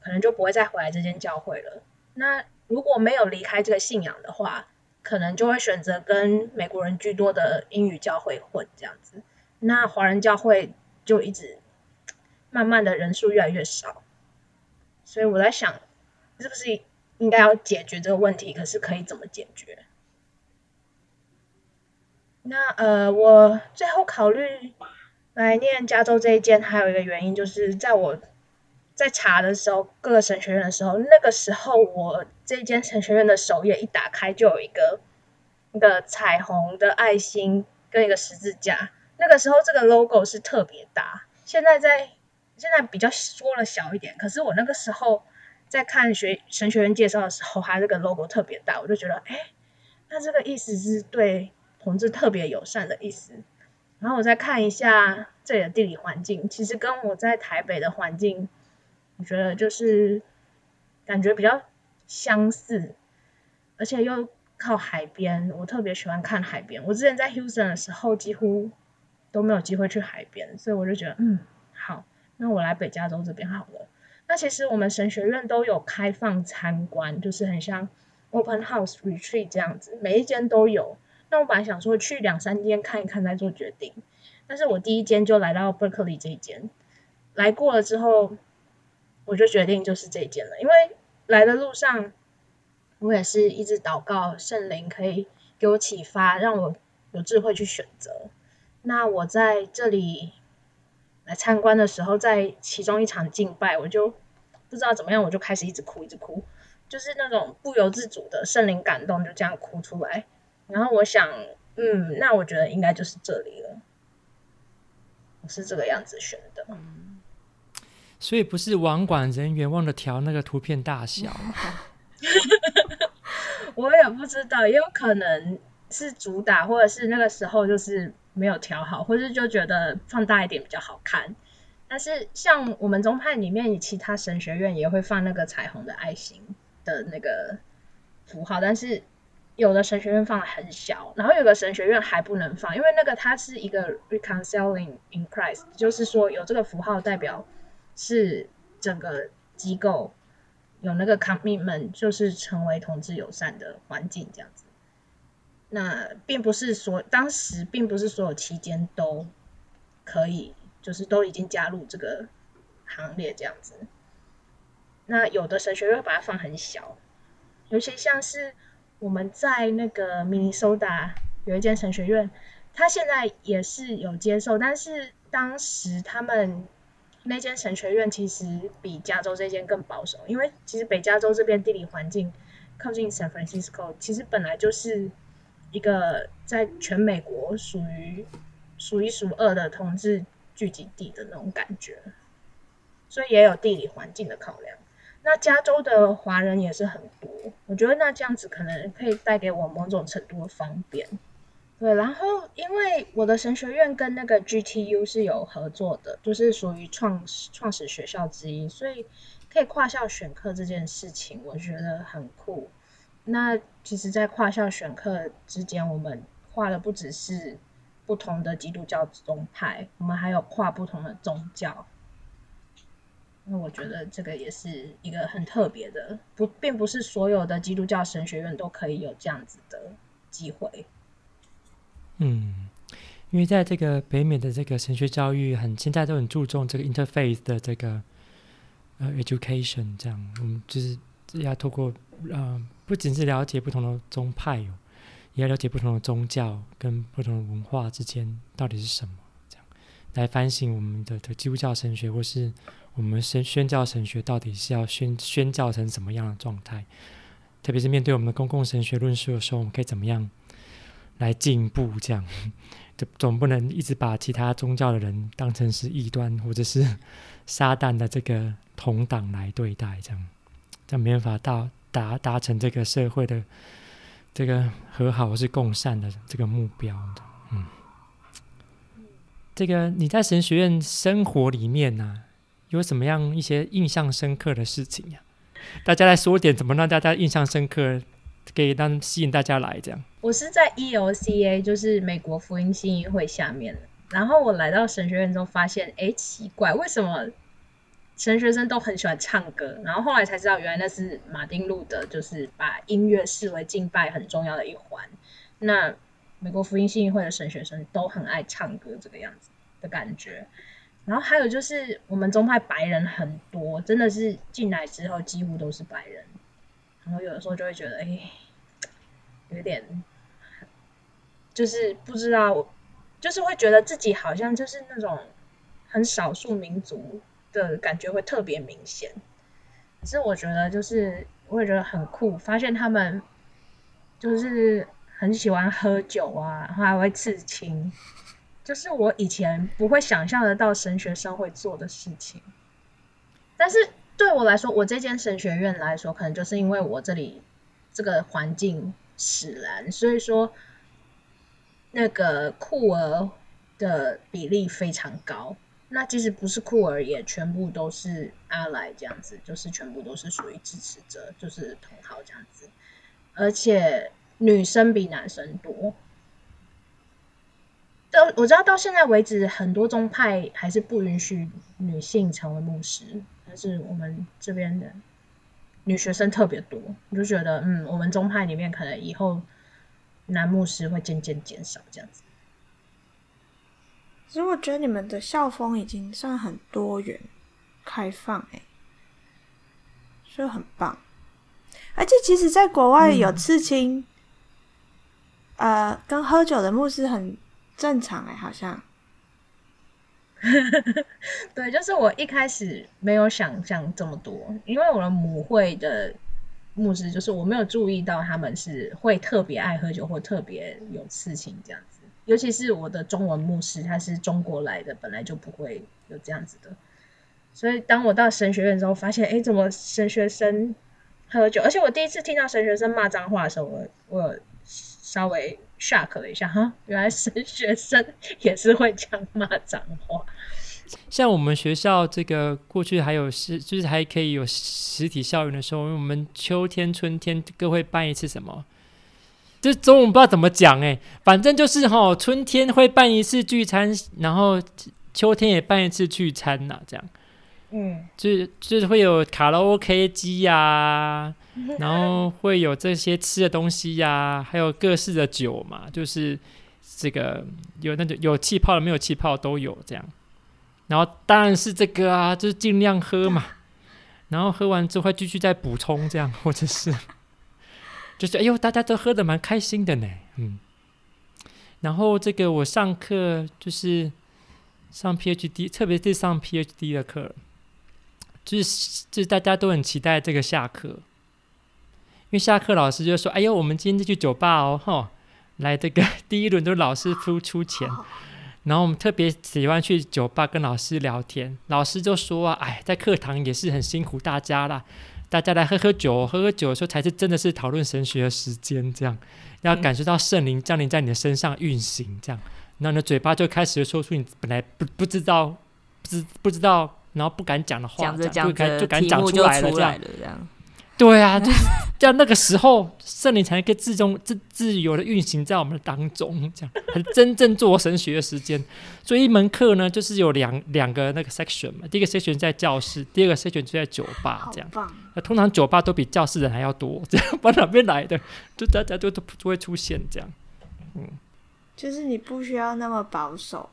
可能就不会再回来这间教会了。那如果没有离开这个信仰的话，可能就会选择跟美国人居多的英语教会混这样子。那华人教会就一直慢慢的人数越来越少。所以我在想，是不是应该要解决这个问题？可是可以怎么解决？那呃，我最后考虑。来念加州这一间，还有一个原因就是，在我在查的时候，各个神学院的时候，那个时候我这一间神学院的首页一打开，就有一个一个彩虹的爱心跟一个十字架。那个时候这个 logo 是特别大，现在在现在比较缩了小一点。可是我那个时候在看学神学院介绍的时候，它这个 logo 特别大，我就觉得，哎，那这个意思是对同志特别友善的意思。然后我再看一下这里的地理环境，其实跟我在台北的环境，我觉得就是感觉比较相似，而且又靠海边，我特别喜欢看海边。我之前在 Houston 的时候，几乎都没有机会去海边，所以我就觉得，嗯，好，那我来北加州这边好了。那其实我们神学院都有开放参观，就是很像 Open House Retreat 这样子，每一间都有。那我本来想说去两三间看一看再做决定，但是我第一间就来到 Berkeley 这一间，来过了之后，我就决定就是这一间了。因为来的路上，我也是一直祷告圣灵可以给我启发，让我有智慧去选择。那我在这里来参观的时候，在其中一场敬拜，我就不知道怎么样，我就开始一直哭，一直哭，就是那种不由自主的圣灵感动，就这样哭出来。然后我想，嗯，那我觉得应该就是这里了。我是这个样子选的。嗯，所以不是网管人员忘了调那个图片大小。(laughs) 我也不知道，也有可能是主打，或者是那个时候就是没有调好，或者就觉得放大一点比较好看。但是像我们宗派里面，其他神学院也会放那个彩虹的爱心的那个符号，但是。有的神学院放的很小，然后有的神学院还不能放，因为那个它是一个 reconciling in Christ，就是说有这个符号代表是整个机构有那个 commitment，就是成为同志友善的环境这样子。那并不是说当时并不是所有期间都可以，就是都已经加入这个行列这样子。那有的神学院会把它放很小，有些像是。我们在那个明尼苏达有一间神学院，他现在也是有接受，但是当时他们那间神学院其实比加州这间更保守，因为其实北加州这边地理环境靠近 San Francisco，其实本来就是一个在全美国属于数一数二的同志聚集地的那种感觉，所以也有地理环境的考量。那加州的华人也是很多，我觉得那这样子可能可以带给我某种程度的方便。对，然后因为我的神学院跟那个 GTU 是有合作的，就是属于创创始学校之一，所以可以跨校选课这件事情，我觉得很酷。那其实，在跨校选课之间，我们跨的不只是不同的基督教宗派，我们还有跨不同的宗教。那我觉得这个也是一个很特别的，不，并不是所有的基督教神学院都可以有这样子的机会。嗯，因为在这个北美的这个神学教育很，现在都很注重这个 interfaith 的这个呃 education，这样，嗯，就是要透过呃，不仅是了解不同的宗派哦，也要了解不同的宗教跟不同的文化之间到底是什么，这样来反省我们的的基督教神学或是。我们宣宣教神学到底是要宣宣教成什么样的状态？特别是面对我们的公共神学论述的时候，我们可以怎么样来进步，这样 (laughs) 就总不能一直把其他宗教的人当成是异端或者是撒旦的这个同党来对待，这样这没办法到达达成这个社会的这个和好或是共善的这个目标的。嗯，这个你在神学院生活里面呢、有什么样一些印象深刻的事情呀、大家来说点怎么让大家印象深刻？可以让吸引大家来这样。我是在 E.O.C.A. 就是美国福音信义会下面。然后我来到神学院之后，发现，哎，奇怪，为什么神学生都很喜欢唱歌？然后后来才知道，原来那是马丁路德，就是把音乐视为敬拜很重要的一环。那美国福音信义会的神学生都很爱唱歌，这个样子的感觉。然后还有就是，我们宗派白人很多，真的是进来之后几乎都是白人。然后有的时候就会觉得，哎，有点，就是不知道，就是会觉得自己好像就是那种很少数民族的感觉会特别明显。可是我觉得，就是我也觉得很酷，发现他们就是很喜欢喝酒啊，然后还会刺青，就是我以前不会想象得到神学生会做的事情，但是。对我来说，我这间神学院来说，可能就是因为我这里这个环境使然，所以说那个酷儿的比例非常高。那即使不是酷儿，也全部都是阿莱这样子，就是全部都是属于支持者，就是同好这样子。而且女生比男生多。到我知道到现在为止，很多宗派还是不允许女性成为牧师。是我们这边的女学生特别多，我就觉得，嗯，我们宗派里面可能以后男牧师会渐渐减少这样子。其实我觉得你们的校风已经算很多元、开放，哎，所以很棒。而且其实，在国外有刺青，嗯、呃，跟喝酒的牧师很正常，哎，好像。(laughs) 对，就是我一开始没有想象这么多，因为我的母会的牧师，就是我没有注意到他们是会特别爱喝酒或特别有事情这样子。尤其是我的中文牧师，他是中国来的，本来就不会有这样子的。所以当我到神学院之后，发现哎，怎么神学生喝酒？而且我第一次听到神学生骂脏话的时候，我我稍微。Shock 了一下哈，原来神学生也是会这样骂脏话。像我们学校这个过去还有是，就是还可以有实体校园的时候，我们秋天、春天各会办一次什么？这中午不知道怎么讲哎，反正就是哈，春天会办一次聚餐，然后秋天也办一次聚餐呐，这样。嗯，就是就是会有卡拉 OK 机呀、啊。(laughs) 然后会有这些吃的东西呀、啊，还有各式的酒嘛，就是这个有那种有气泡的，没有气泡都有这样。然后当然是这个啊，就是尽量喝嘛。(laughs) 然后喝完之后会继续再补充这样，(laughs) 或者是就是哎呦，大家都喝的蛮开心的呢，嗯。然后这个我上课就是上 PhD，特别是上 PhD 的课，就是就是大家都很期待这个下课。因为下课老师就说：“哎呦，我们今天就去酒吧哦，吼，来这个 (laughs) 第一轮都是老师出出钱，然后我们特别喜欢去酒吧跟老师聊天。老师就说啊，哎，在课堂也是很辛苦大家啦，大家来喝喝酒，喝喝酒的时候才是真的是讨论神学的时间，这样要感受到圣灵降临在你的身上运行，这样，然后你的嘴巴就开始说出你本来不不知道、不知不知道，然后不敢讲的话，讲着讲着就敢讲出来了，这样。”对啊，就是这样。那个时候，圣灵才能够自中自自由的运行在我们当中，这样很真正做神学的时间。所以一门课呢，就是有两两个那个 section 嘛。第一个 section 在教室，第二个 section 就在酒吧，这样。那通常酒吧都比教室人还要多，(laughs) 这样往哪边来的，就大家都都都会出现这样。嗯，就是你不需要那么保守，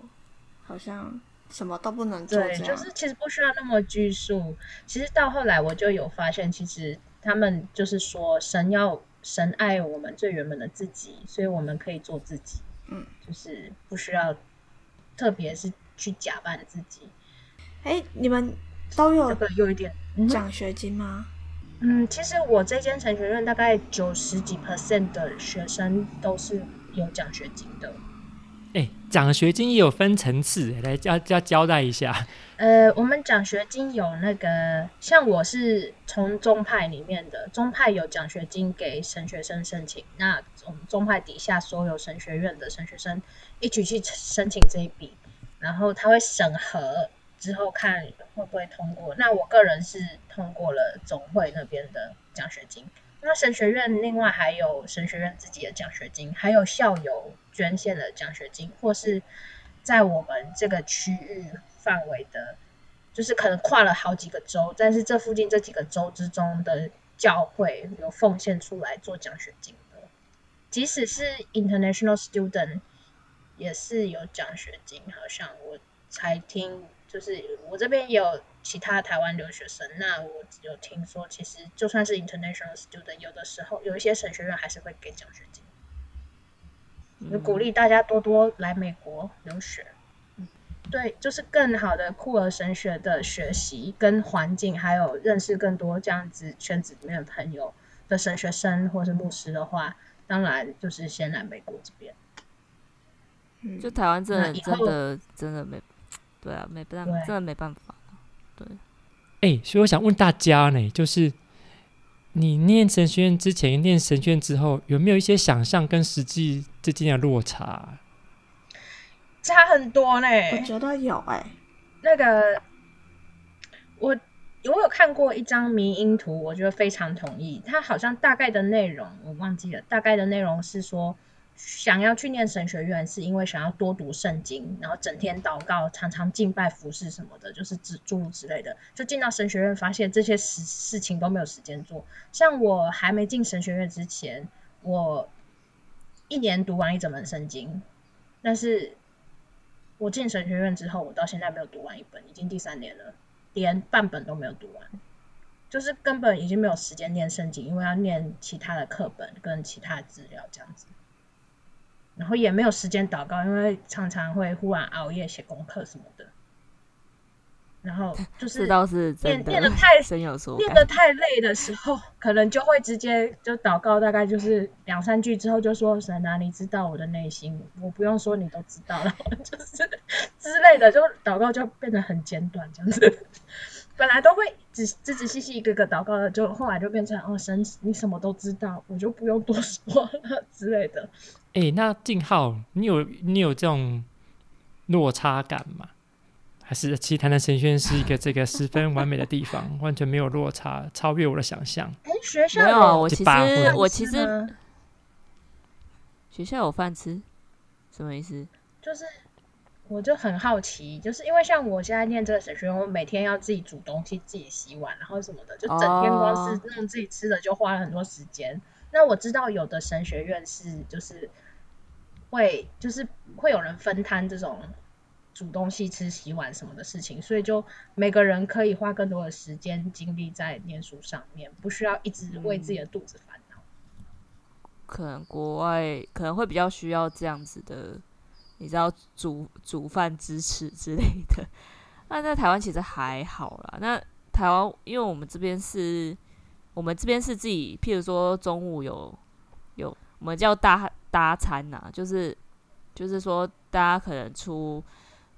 好像。什么都不能做，对，就是其实不需要那么拘束。其实到后来我就有发现，其实他们就是说，神要神爱我们最原本的自己，所以我们可以做自己，嗯，就是不需要，特别是去假扮自己。哎，你们都有这个有一点奖学金吗？嗯，其实我这间神学院大概九十几 percent 的学生都是有奖学金的。哎，奖学金也有分层次，来要要交代一下。(laughs) 呃，我们奖学金有那个，像我是从中派里面的，中派有奖学金给神学生申请，那从中派底下所有神学院的神学生一起去申请这一笔，然后他会审核之后看会不会通过。那我个人是通过了总会那边的奖学金。那神学院另外还有神学院自己的奖学金，还有校友捐献的奖学金，或是在我们这个区域范围的，就是可能跨了好几个州，但是这附近这几个州之中的教会有奉献出来做奖学金的，即使是 international student 也是有奖学金，好像我才听，就是我这边有。其他台湾留学生，那我有听说，其实就算是 international student，有的时候有一些神学院还是会给奖学金，就鼓励大家多多来美国留学。对，就是更好的酷儿神学的学习跟环境，还有认识更多这样子圈子里面的朋友的神学生或是牧师的话，当然就是先来美国这边。嗯，就台湾真的真的真的没，对啊，没办法，真的没办法。对，哎、欸，所以我想问大家呢，就是你念神学院之前，念神学院之后，有没有一些想象跟实际之间的落差？差很多呢。我觉得有哎、欸，那个我我有看过一张迷因图，我觉得非常同意。它好像大概的内容我忘记了，大概的内容是说。想要去念神学院，是因为想要多读圣经，然后整天祷告，常常敬拜服侍什么的，就是诸诸如此类的。就进到神学院，发现这些事事情都没有时间做。像我还没进神学院之前，我一年读完一整本圣经，但是我进神学院之后，我到现在没有读完一本，已经第三年了，连半本都没有读完，就是根本已经没有时间念圣经，因为要念其他的课本跟其他的资料这样子。然后也没有时间祷告，因为常常会忽然熬夜写功课什么的。然后 (laughs) 就是这倒是练练的太 (laughs) 练的太累的时候，可能就会直接就祷告，大概就是两三句之后就说：“神啊，你知道我的内心，我不用说你都知道了。(laughs) ”就是之类的，就祷告就变得很简短这样子。本来都会仔仔仔细细一个个祷告的，就后来就变成哦，神你什么都知道，我就不用多说了之类的。哎、欸，那静浩，你有你有这种落差感吗？还是其实台南神轩是一个这个十分完美的地方，(laughs) 完全没有落差，超越我的想象？哎、欸，学校没有啊，我其实，我其实学校有饭吃，什么意思？就是我就很好奇，就是因为像我现在念这个神学院，我每天要自己煮东西、自己洗碗，然后什么的，就整天光是弄自己吃的就花了很多时间。Oh. 那我知道有的神学院是就是。会就是会有人分摊这种煮东西吃、洗碗什么的事情，所以就每个人可以花更多的时间精力在念书上面，不需要一直为自己的肚子烦恼。可能国外可能会比较需要这样子的，你知道煮煮饭支持之类的。那在台湾其实还好啦。那台湾因为我们这边是，我们这边是自己，譬如说中午有有我们叫搭。搭餐呐、就是就是说，大家可能出，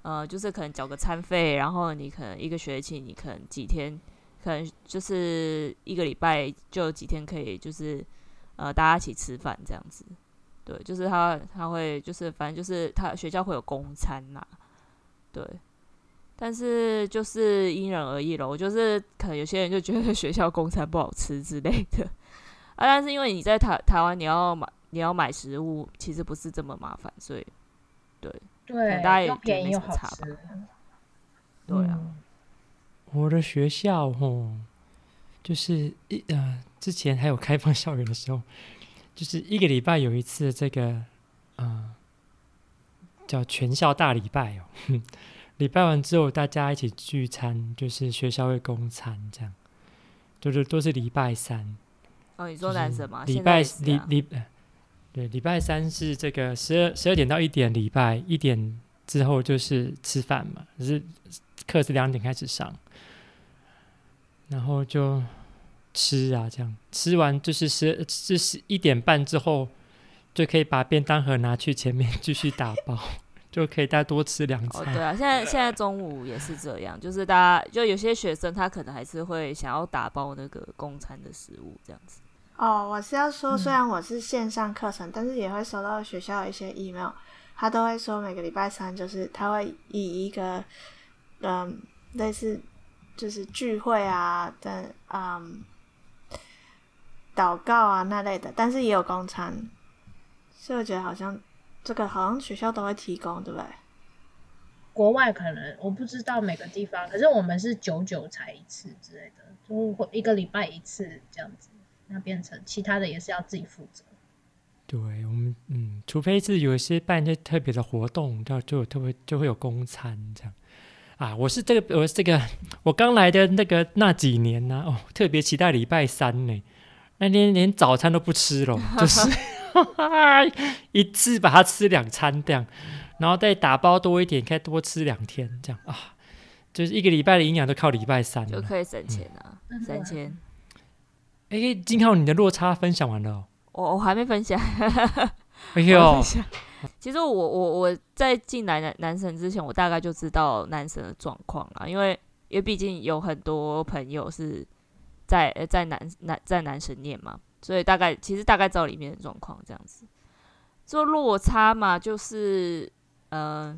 呃，就是可能缴个餐费，然后你可能一个学期，你可能几天，可能就是一个礼拜就有几天可以，就是呃，大家一起吃饭这样子。对，就是他他会就是反正就是他学校会有公餐呐、啊，对。但是就是因人而异咯，就是可能有些人就觉得 (laughs) 学校公餐不好吃之类的啊，但是因为你在台台湾你要买。你要买食物，其实不是这么麻烦，所以，对，对，大家也便宜又好吃，对啊。我的学校吼，就是一呃，之前还有开放校园的时候，就是一个礼拜有一次这个啊、呃，叫全校大礼拜哦。(laughs) 礼拜完之后，大家一起聚餐，就是学校会供餐这样，就是都是礼拜三。哦，你说男生吗？礼拜礼礼。对，礼拜三是这个十二十二点到一点，礼拜一点之后就是吃饭嘛，可是课是两点开始上，然后就吃啊，这样吃完就是十就是一点半之后就可以把便当盒拿去前面继续打包，(laughs) 就可以再多吃两餐。哦，对啊，现在现在中午也是这样，就是大家就有些学生他可能还是会想要打包那个公餐的食物这样子。哦，我是要说，虽然我是线上课程，嗯，但是也会收到学校一些 email，他都会说每个礼拜三就是他会以一个嗯类似就是聚会啊但嗯祷告啊那类的，但是也有公餐。所以我觉得好像这个好像学校都会提供，对不对？国外可能我不知道每个地方，可是我们是久久才一次之类的，就会一个礼拜一次这样子，那变成其他的也是要自己负责。对我们，嗯，除非是有一些办一些特别的活动，就就特别就会有公餐这样。啊，我是这个，我是这个，我刚来的那个那几年呢、啊，哦，特别期待礼拜三呢，那天连早餐都不吃了，(laughs) 就是。(laughs) 一次把它吃两餐这样，然后再打包多一点，可以多吃两天这样啊，就是一个礼拜的营养都靠礼拜三，就可以省钱啊，嗯、省钱。哎、欸，金浩，你的落差分享完了？我我还没分享。哎呦，其实我我我在进来男男神之前，我大概就知道男神的状况了，因为因为毕竟有很多朋友是在在男男在男神念嘛。所以大概其实大概知道里面的状况这样子，做落差嘛，就是呃，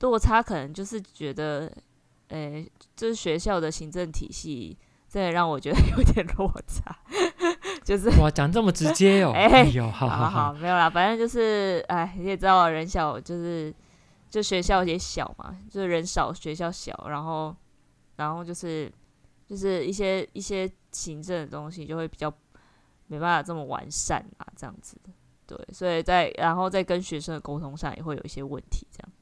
落差可能就是觉得，诶、欸，就是学校的行政体系真的让我觉得 (laughs) 有点落差，就是哇，讲这么直接哦，(laughs) 哎，哎呦，好好好，好，没有啦，反正就是，哎，你也知道人小，就是就学校也小嘛，就是人少，学校小，然后然后就是就是一些一些行政的东西就会比较。没办法这么完善啊，这样子，对，所以在然后在跟学生的沟通上也会有一些问题，这样，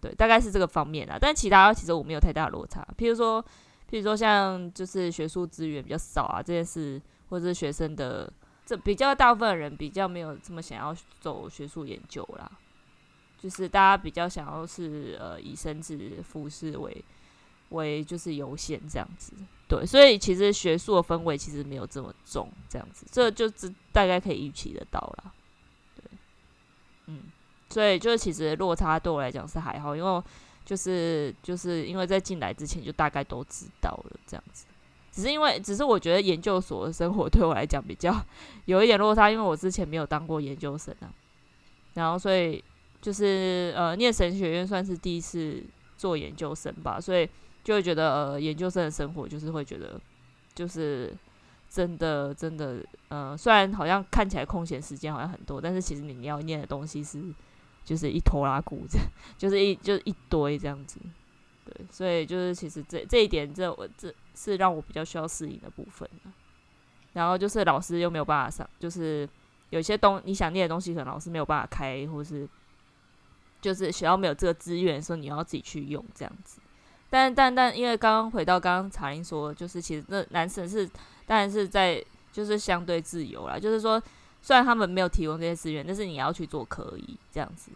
对，大概是这个方面啊。但其他其实我没有太大的落差，譬如说，譬如说像就是学术资源比较少啊这件事，或者是学生的这比较大部分人比较没有这么想要走学术研究啦，就是大家比较想要是呃以生殖服饰为为就是优先这样子。对，所以其实学术的氛围其实没有这么重，这样子，这就是大概可以预期得到啦。对，嗯，所以就是其实落差对我来讲是还好，因为就是就是因为在进来之前就大概都知道了这样子，只是因为只是我觉得研究所的生活对我来讲比较有一点落差，因为我之前没有当过研究生啊，然后所以就是呃念神学院算是第一次做研究生吧，所以。就会觉得呃，研究生的生活就是会觉得，就是真的真的，呃，虽然好像看起来空闲时间好像很多，但是其实你要念的东西是就是一拖拉库这样，(laughs) 就是一就是一堆这样子，对，所以就是其实这这一点这我这是让我比较需要适应的部分。然后就是老师又没有办法上，就是有些东你想念的东西，可能老师没有办法开，或是就是学校没有这个资源，说你要自己去用这样子。但但但，因为刚刚回到刚刚查玲说，就是其实那男生是当然是在就是相对自由啦，就是说虽然他们没有提供这些资源，但是你要去做可以这样子。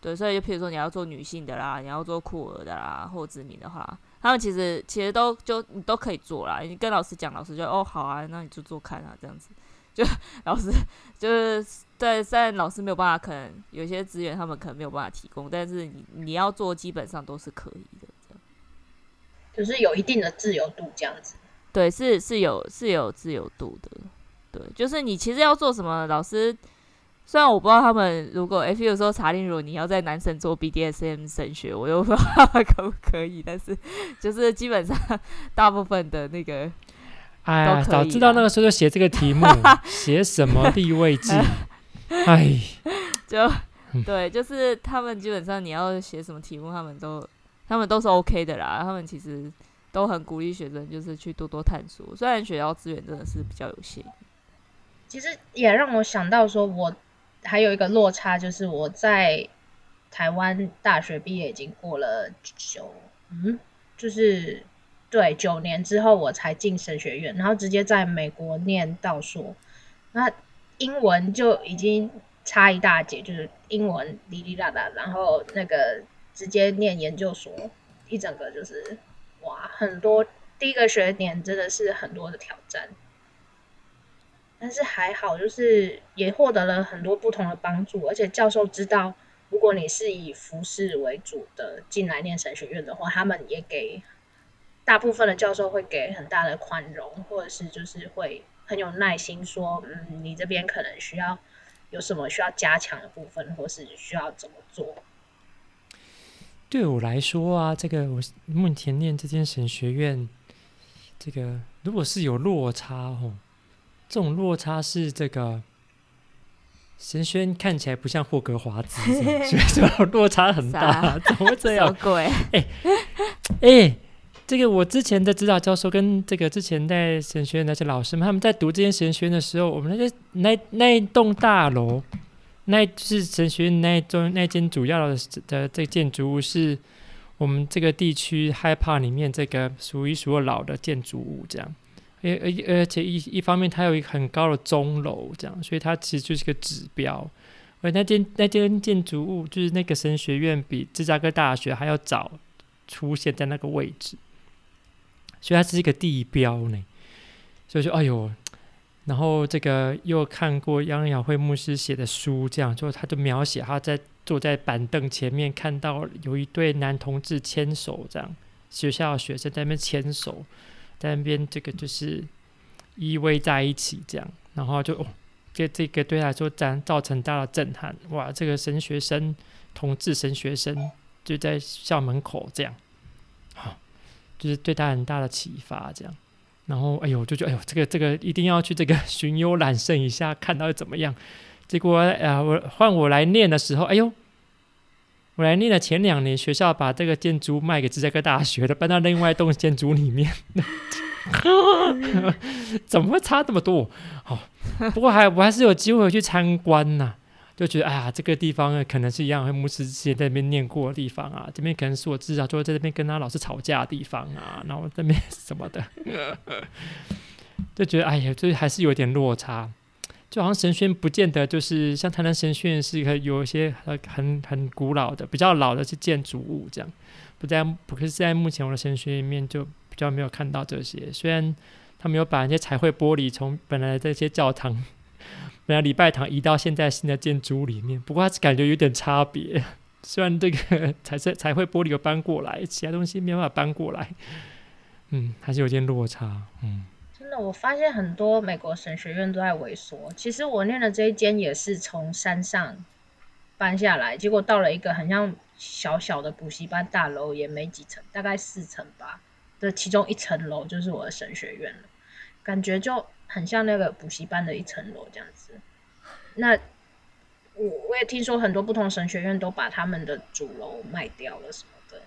对，所以就譬如说你要做女性的啦，你要做酷儿的啦，或子民的话，他们其实其实都就你都可以做啦。你跟老师讲，老师就哦好啊，那你就做看啊这样子。就老师就是在在老师没有办法，可能有些资源他们可能没有办法提供，但是你你要做基本上都是可以的。就是有一定的自由度这样子，对，是是有是有自由度的，对，就是你其实要做什么，老师虽然我不知道他们如果 F 有时候查令，如果你要在男神做 BDSM 神学，我又不知道可不可以，但是就是基本上大部分的那个，哎呀，早知道那个时候就写这个题目，(laughs) 写什么地位记，(laughs) 哎，就对，就是他们基本上你要写什么题目，他们都。他们都是 OK 的啦，他们其实都很鼓励学生，就是去多多探索。虽然学校资源真的是比较有限，其实也让我想到说，我还有一个落差，就是我在台湾大学毕业已经过了九，嗯，就是对九年之后我才进神学院，然后直接在美国念道硕，那英文就已经差一大截，就是英文哩哩啦啦，然后那个。直接念研究所，一整个就是哇，很多第一个学年真的是很多的挑战。但是还好，就是也获得了很多不同的帮助，而且教授知道，如果你是以服饰为主的进来念神学院的话，他们也给大部分的教授会给很大的宽容，或者是就是会很有耐心说，嗯，你这边可能需要有什么需要加强的部分，或是需要怎么做。对我来说啊，这个我目前念这间神学院，这个如果是有落差哦，这种落差是这个神学院看起来不像霍格华兹，(laughs) 所以说落差很大，怎么会这样？(laughs) 鬼！哎哎，这个我之前的指导教授跟这个之前在神学院那些老师们，他们在读这间神学院的时候，我们那些那那一栋大楼。那就是神学院那中那间主要的的这建筑物，是我们这个地区 Hyde Park 里面这个数一数二老的建筑物，这样，而而而且一一方面它有一个很高的钟楼，这样，所以它其实就是个指标。而那间那间建筑物就是那个神学院比芝加哥大学还要早出现在那个位置，所以它是一个地标呢。所以说，哎呦。然后这个又看过杨耀辉牧师写的书，这样就他就描写他在坐在板凳前面，看到有一对男同志牵手，这样学校的学生在那边牵手，在那边这个就是依偎在一起，这样，然后就哦，这这个对他来说造造成大的震撼，哇，这个神学生同志神学生就在校门口这样，好，就是对他很大的启发，这样。然后，哎呦，就觉得，哎呦，这个这个一定要去这个寻幽揽胜一下，看到怎么样？结果，啊，(laughs) 我换我来念的时候，哎呦，我来念的前两年，学校把这个建筑卖给芝加哥大学的，搬到另外一栋建筑里面，(laughs) 怎么会差这么多？好，不过还我还是有机会去参观呐、就觉得哎呀，这个地方可能是一样，和牧师之前在那边念过的地方啊。这边可能是我至少就在这边跟他老师吵架的地方啊。(laughs) 然后这边什么的，就觉得哎呀，就是还是有点落差。就好像神学院不见得就是像台南神学院是一个有一些很很很古老的、比较老的是建筑物这样。不在不是在目前我的神学院里面就比较没有看到这些。虽然他们有把那些彩绘玻璃从本来的这些教堂。本来礼拜堂移到现在新的建筑物里面，不过它感觉有点差别。(laughs) 虽然这个彩色彩绘玻璃有搬过来，其他东西没办法搬过来，嗯，还是有点落差。嗯，真的，我发现很多美国神学院都在萎缩。其实我念的这一间也是从山上搬下来，结果到了一个很像小小的补习班大楼，也没几层，大概四层吧。这其中一层楼就是我的神学院了，感觉就。很像那个补习班的一层楼这样子。那我我也听说很多不同神学院都把他们的主楼卖掉了什么的，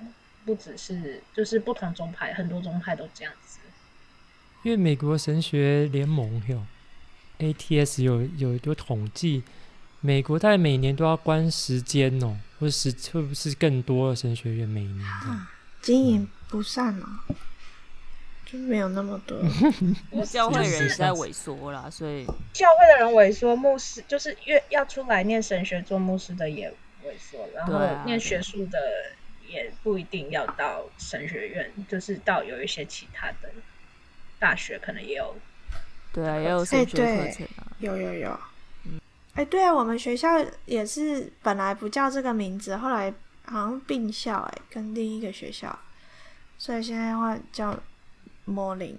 不只是就是不同宗派，很多宗派都这样子。因为美国神学联盟有 ATS 有有有统计，美国大概每年都要关十间哦，或是会不是更多的神学院每年 (gasps) 经营不善哦。嗯就没有那么多，(laughs) 教会人是在萎缩啦，所以教会的人萎缩，牧师就是越要出来念神学做牧师的也萎缩，然后念学术的也不一定要到神学院，就是到有一些其他的大学可能也有，对啊，也有神学课程啊，有有有，哎、欸，对啊，我们学校也是本来不叫这个名字，后来好像并校，哎，跟另一个学校，所以现在的话叫。Morning，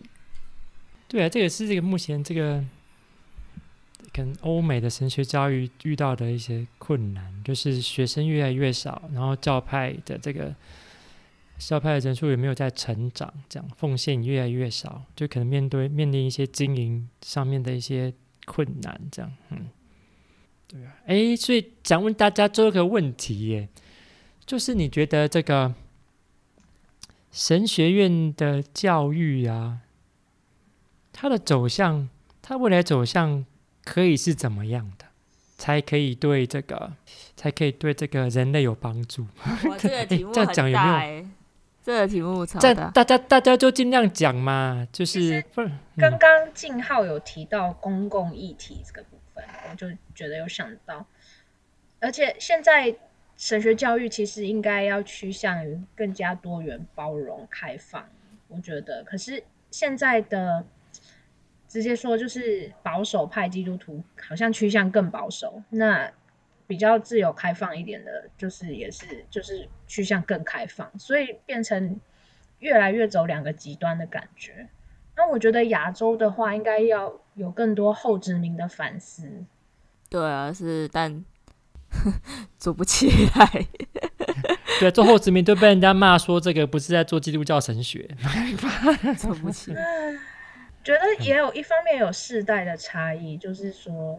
对啊，这个是这个目前这个跟欧美的神学教育遇到的一些困难，就是学生越来越少，然后教派的这个教派的人数也没有在成长，这样奉献越来越少，就可能面对面临一些经营上面的一些困难，这样，嗯，对啊，哎，所以想问大家做一个问题耶，就是你觉得这个。神学院的教育啊，它的走向，它未来走向可以是怎么样的，才可以对这个，才可以对这个人类有帮助？哇，(laughs) 这个题目很大，欸，这样讲有没有？这个题目超大，大家大家就尽量讲嘛，就是。刚刚静浩有提到公共议题这个部分，我就觉得有想到，而且现在。神学教育其实应该要趋向于更加多元、包容、开放，我觉得。可是现在的直接说就是保守派基督徒好像趋向更保守，那比较自由开放一点的，就是也是就是趋向更开放，所以变成越来越走两个极端的感觉。那我觉得亚洲的话，应该要有更多后殖民的反思。对啊，是但 (laughs) 做不起来。(laughs) 对，做后殖民都被人家骂说这个不是在做基督教神学，(laughs) 做不起来。觉得也有一方面有世代的差异，就是说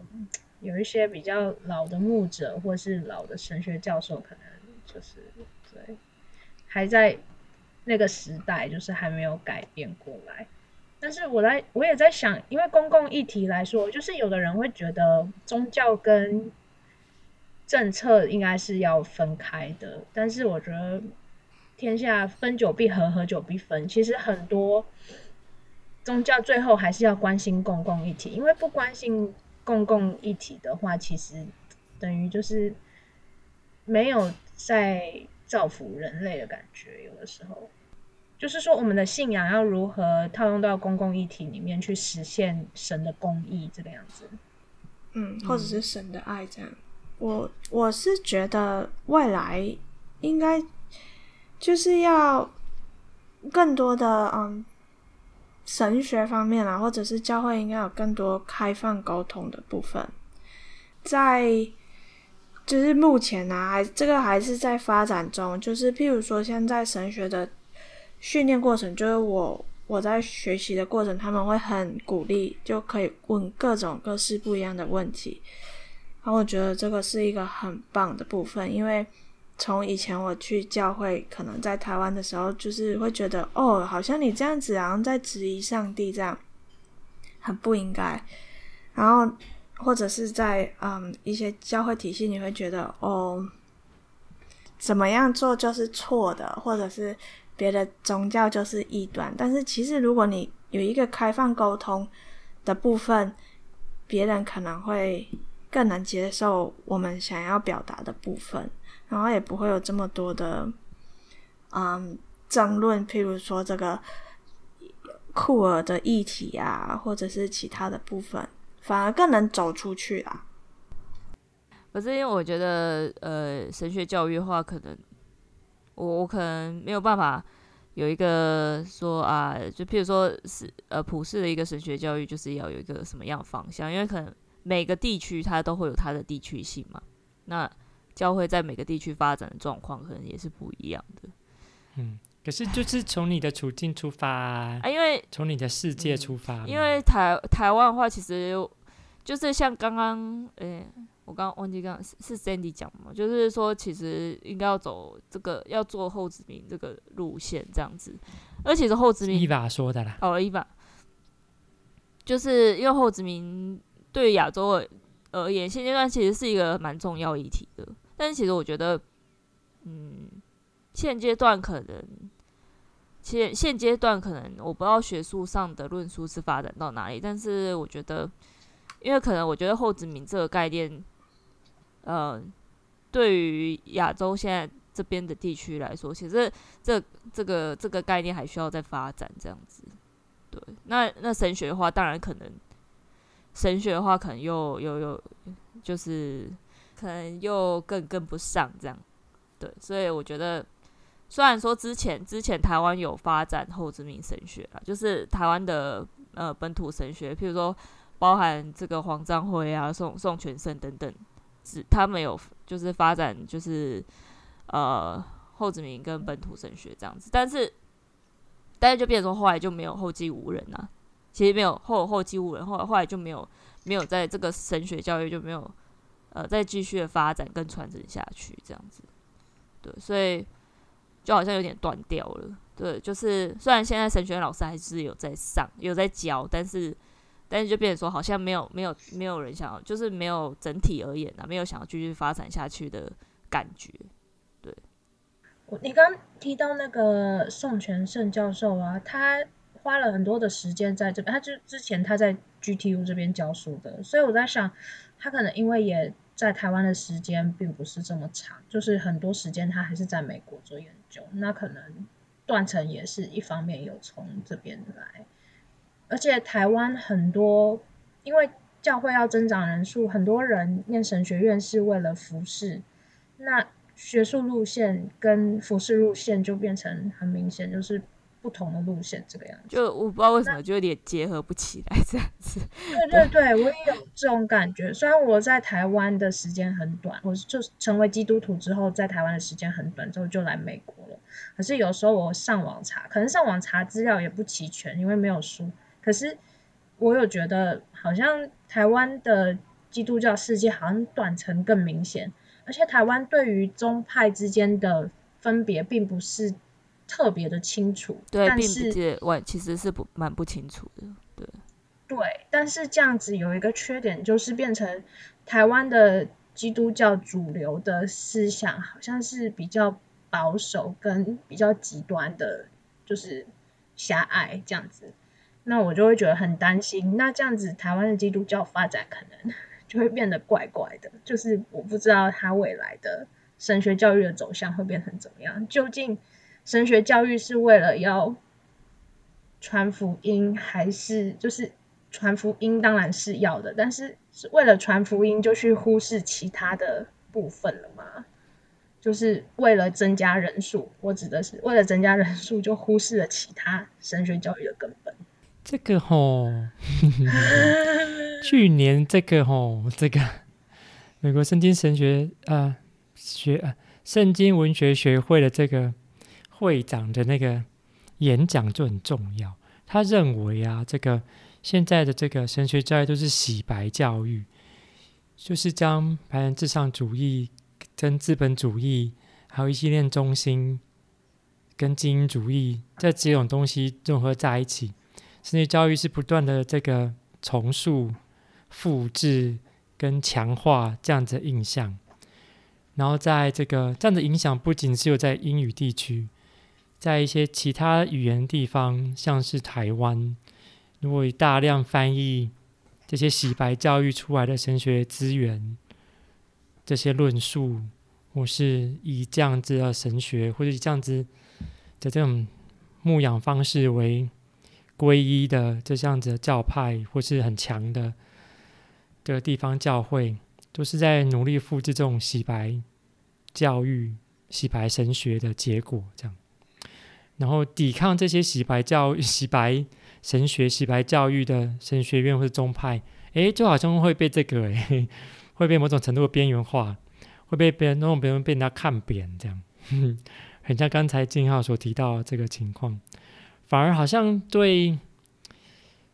有一些比较老的牧者或是老的神学教授，可能就是对还在那个时代，就是还没有改变过来。但是我在我也在想，因为公共议题来说，就是有的人会觉得宗教跟政策应该是要分开的，但是我觉得天下分久必合，合久必分。其实很多。宗教最后还是要关心公共议题，因为不关心公共议题的话，其实等于就是没有在造福人类的感觉。有的时候，就是说我们的信仰要如何套用到公共议题里面去实现神的公义，这个样子。嗯，或者是神的爱这样。我我是觉得未来应该就是要更多的嗯。神学方面啊，或者是教会应该有更多开放沟通的部分，在就是目前啊，还这个还是在发展中。就是譬如说，现在神学的训练过程，就是我我在学习的过程，他们会很鼓励，就可以问各种各式不一样的问题。然后我觉得这个是一个很棒的部分，因为。从以前我去教会，可能在台湾的时候，就是会觉得哦，好像你这样子，然后在质疑上帝，这样很不应该。然后或者是在嗯一些教会体系，你会觉得哦，怎么样做就是错的，或者是别的宗教就是异端。但是其实如果你有一个开放沟通的部分，别人可能会更能接受我们想要表达的部分。然后也不会有这么多的，嗯，争论，譬如说这个酷儿的议题啊，或者是其他的部分，反而更能走出去啊。可是因为我觉得，呃，神学教育的话，可能我我可能没有办法有一个说啊，就譬如说是呃普世的一个神学教育，就是要有一个什么样的方向？因为可能每个地区它都会有它的地区性嘛，那。教会在每个地区发展的状况可能也是不一样的。嗯，可是就是从你的处境出发啊，因为从你的世界出发。因为台台湾的话，其实就是像刚刚，诶，我刚刚忘记刚刚是是 Sandy 讲嘛，就是说其实应该要走这个要做后殖民这个路线这样子。而且是后殖民伊娃说的啦，哦，伊娃，就是因为后殖民对亚洲而言，现阶段其实是一个蛮重要议题的。但是其实我觉得，嗯，现阶段可能，现现阶段可能我不知道学术上的论述是发展到哪里。但是我觉得，因为可能我觉得后殖民这个概念，呃，对于亚洲现在这边的地区来说，其实这这个这个概念还需要再发展这样子。对，那那神学的话，当然可能神学的话，可能又又又就是。可能又更跟不上这样，对，所以我觉得，虽然说之前之前台湾有发展后殖民神学啊，就是台湾的呃本土神学，譬如说包含这个黄章辉啊、宋宋全胜等等，是他们有就是发展就是呃后殖民跟本土神学这样子，但是但是就变成说后来就没有后继无人啊，其实没有后后继无人，后来后来就没有没有在这个神学教育就没有。呃，再继续的发展跟传承下去，这样子，对，所以就好像有点断掉了。对，就是虽然现在神学院老师还是有在上，有在教，但是，但是就变成说，好像没有没有没有人想要，就是没有整体而言啊，没有想要继续发展下去的感觉。对，你刚提到那个宋全胜教授啊，他花了很多的时间在这边，他就之前他在 GTU 这边教书的，所以我在想，他可能因为也。在台湾的时间并不是这么长，就是很多时间他还是在美国做研究，那可能断层也是一方面有从这边来，而且台湾很多，因为教会要增长人数，很多人念神学院是为了服侍，那学术路线跟服饰路线就变成很明显，就是。不同的路线，这个样子，就我不知道为什么就有点结合不起来这样子。对对对，我也有这种感觉。虽然我在台湾的时间很短，我就成为基督徒之后，在台湾的时间很短，之后就来美国了。可是有时候我上网查，可能上网查资料也不齐全，因为没有书。可是我有觉得，好像台湾的基督教世界好像短程更明显，而且台湾对于宗派之间的分别并不是。特别的清楚，对，但是我其实是不蛮不清楚的，对，对，但是这样子有一个缺点，就是变成台湾的基督教主流的思想，好像是比较保守跟比较极端的，就是狭隘这样子，那我就会觉得很担心，那这样子台湾的基督教发展可能 (laughs) 就会变得怪怪的，就是我不知道它未来的神学教育的走向会变成怎么样，究竟。神学教育是为了要传福音，还是就是传福音当然是要的，但是是为了传福音就去忽视其他的部分了吗？就是为了增加人数，我指的是为了增加人数就忽视了其他神学教育的根本。这个吼，(laughs) 去年这个吼，这个美国圣经神学啊、学啊圣经文学学会的这个。会长的那个演讲就很重要。他认为啊，这个现在的这个神学教育都是洗白教育，就是将白人至上主义跟资本主义，还有一系列中心跟精英主义这几种东西融合在一起。神学教育是不断的这个重塑、复制跟强化这样子的印象。然后在这个这样的影响，不仅只有在英语地区。在一些其他语言地方，像是台湾，如果大量翻译这些洗白教育出来的神学资源，这些论述，或是以这样子的神学，或者以这样子的这种牧养方式为皈依的这样子的教派，或是很强的的地方教会，都是在努力复制这种洗白教育、洗白神学的结果，这样。然后抵抗这些洗白教、(laughs) 洗白神学、洗白教育的神学院或者宗派，诶，就好像会被这个诶，(laughs) 会被某种程度的边缘化，会被别人那种别人被人家看扁，这样，(laughs) 很像刚才金浩所提到的这个情况，反而好像对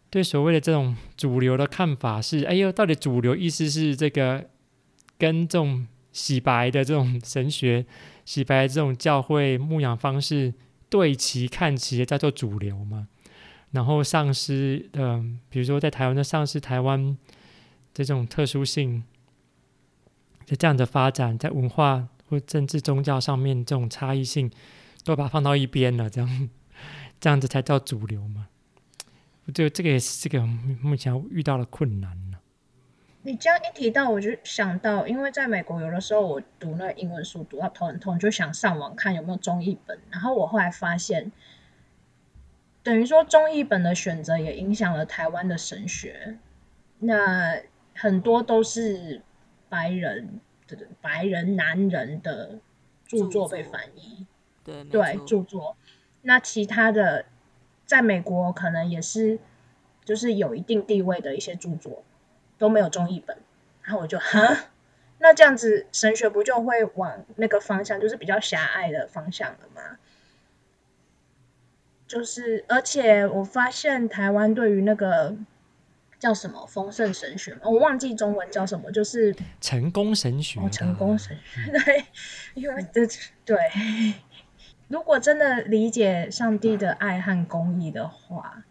对所谓的这种主流的看法是，哎呦，到底主流意思是这个跟这种洗白的这种神学、洗白这种教会牧养方式。对齐看齐叫做主流嘛，然后丧失，嗯、呃，比如说在台湾的丧失台湾这种特殊性，在这样的发展，在文化或政治宗教上面这种差异性，都把它放到一边了，这样这样子才叫主流嘛。这个这个也是这个目前遇到的困难。你这样一提到，我就想到，因为在美国，有的时候我读那个英文书读到头很痛，就想上网看有没有中译本。然后我后来发现，等于说中译本的选择也影响了台湾的神学。那很多都是白人的白人男人的著作被翻译，对对著作。那其他的在美国可能也是，就是有一定地位的一些著作。都没有中译本，然后我就哈，那这样子神学不就会往那个方向，就是比较狭隘的方向了吗？就是，而且我发现台湾对于那个叫什么丰盛神学，我忘记中文叫什么，就是成功神学。哦，成功神学，(laughs) 对，因为这对，如果真的理解上帝的爱和公义的话。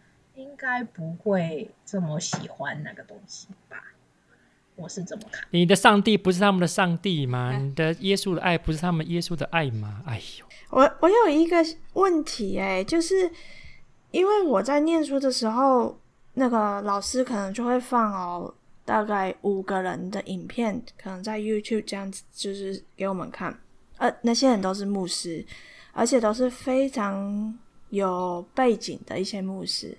应该不会这么喜欢那个东西吧？我是怎么看。你的上帝不是他们的上帝吗？你的耶稣的爱不是他们耶稣的爱吗？哎呦，我我有一个问题哎、欸，就是因为我在念书的时候，那个老师可能就会放哦，大概五个人的影片，可能在 YouTube 这样子，就是给我们看。呃，那些人都是牧师，而且都是非常有背景的一些牧师。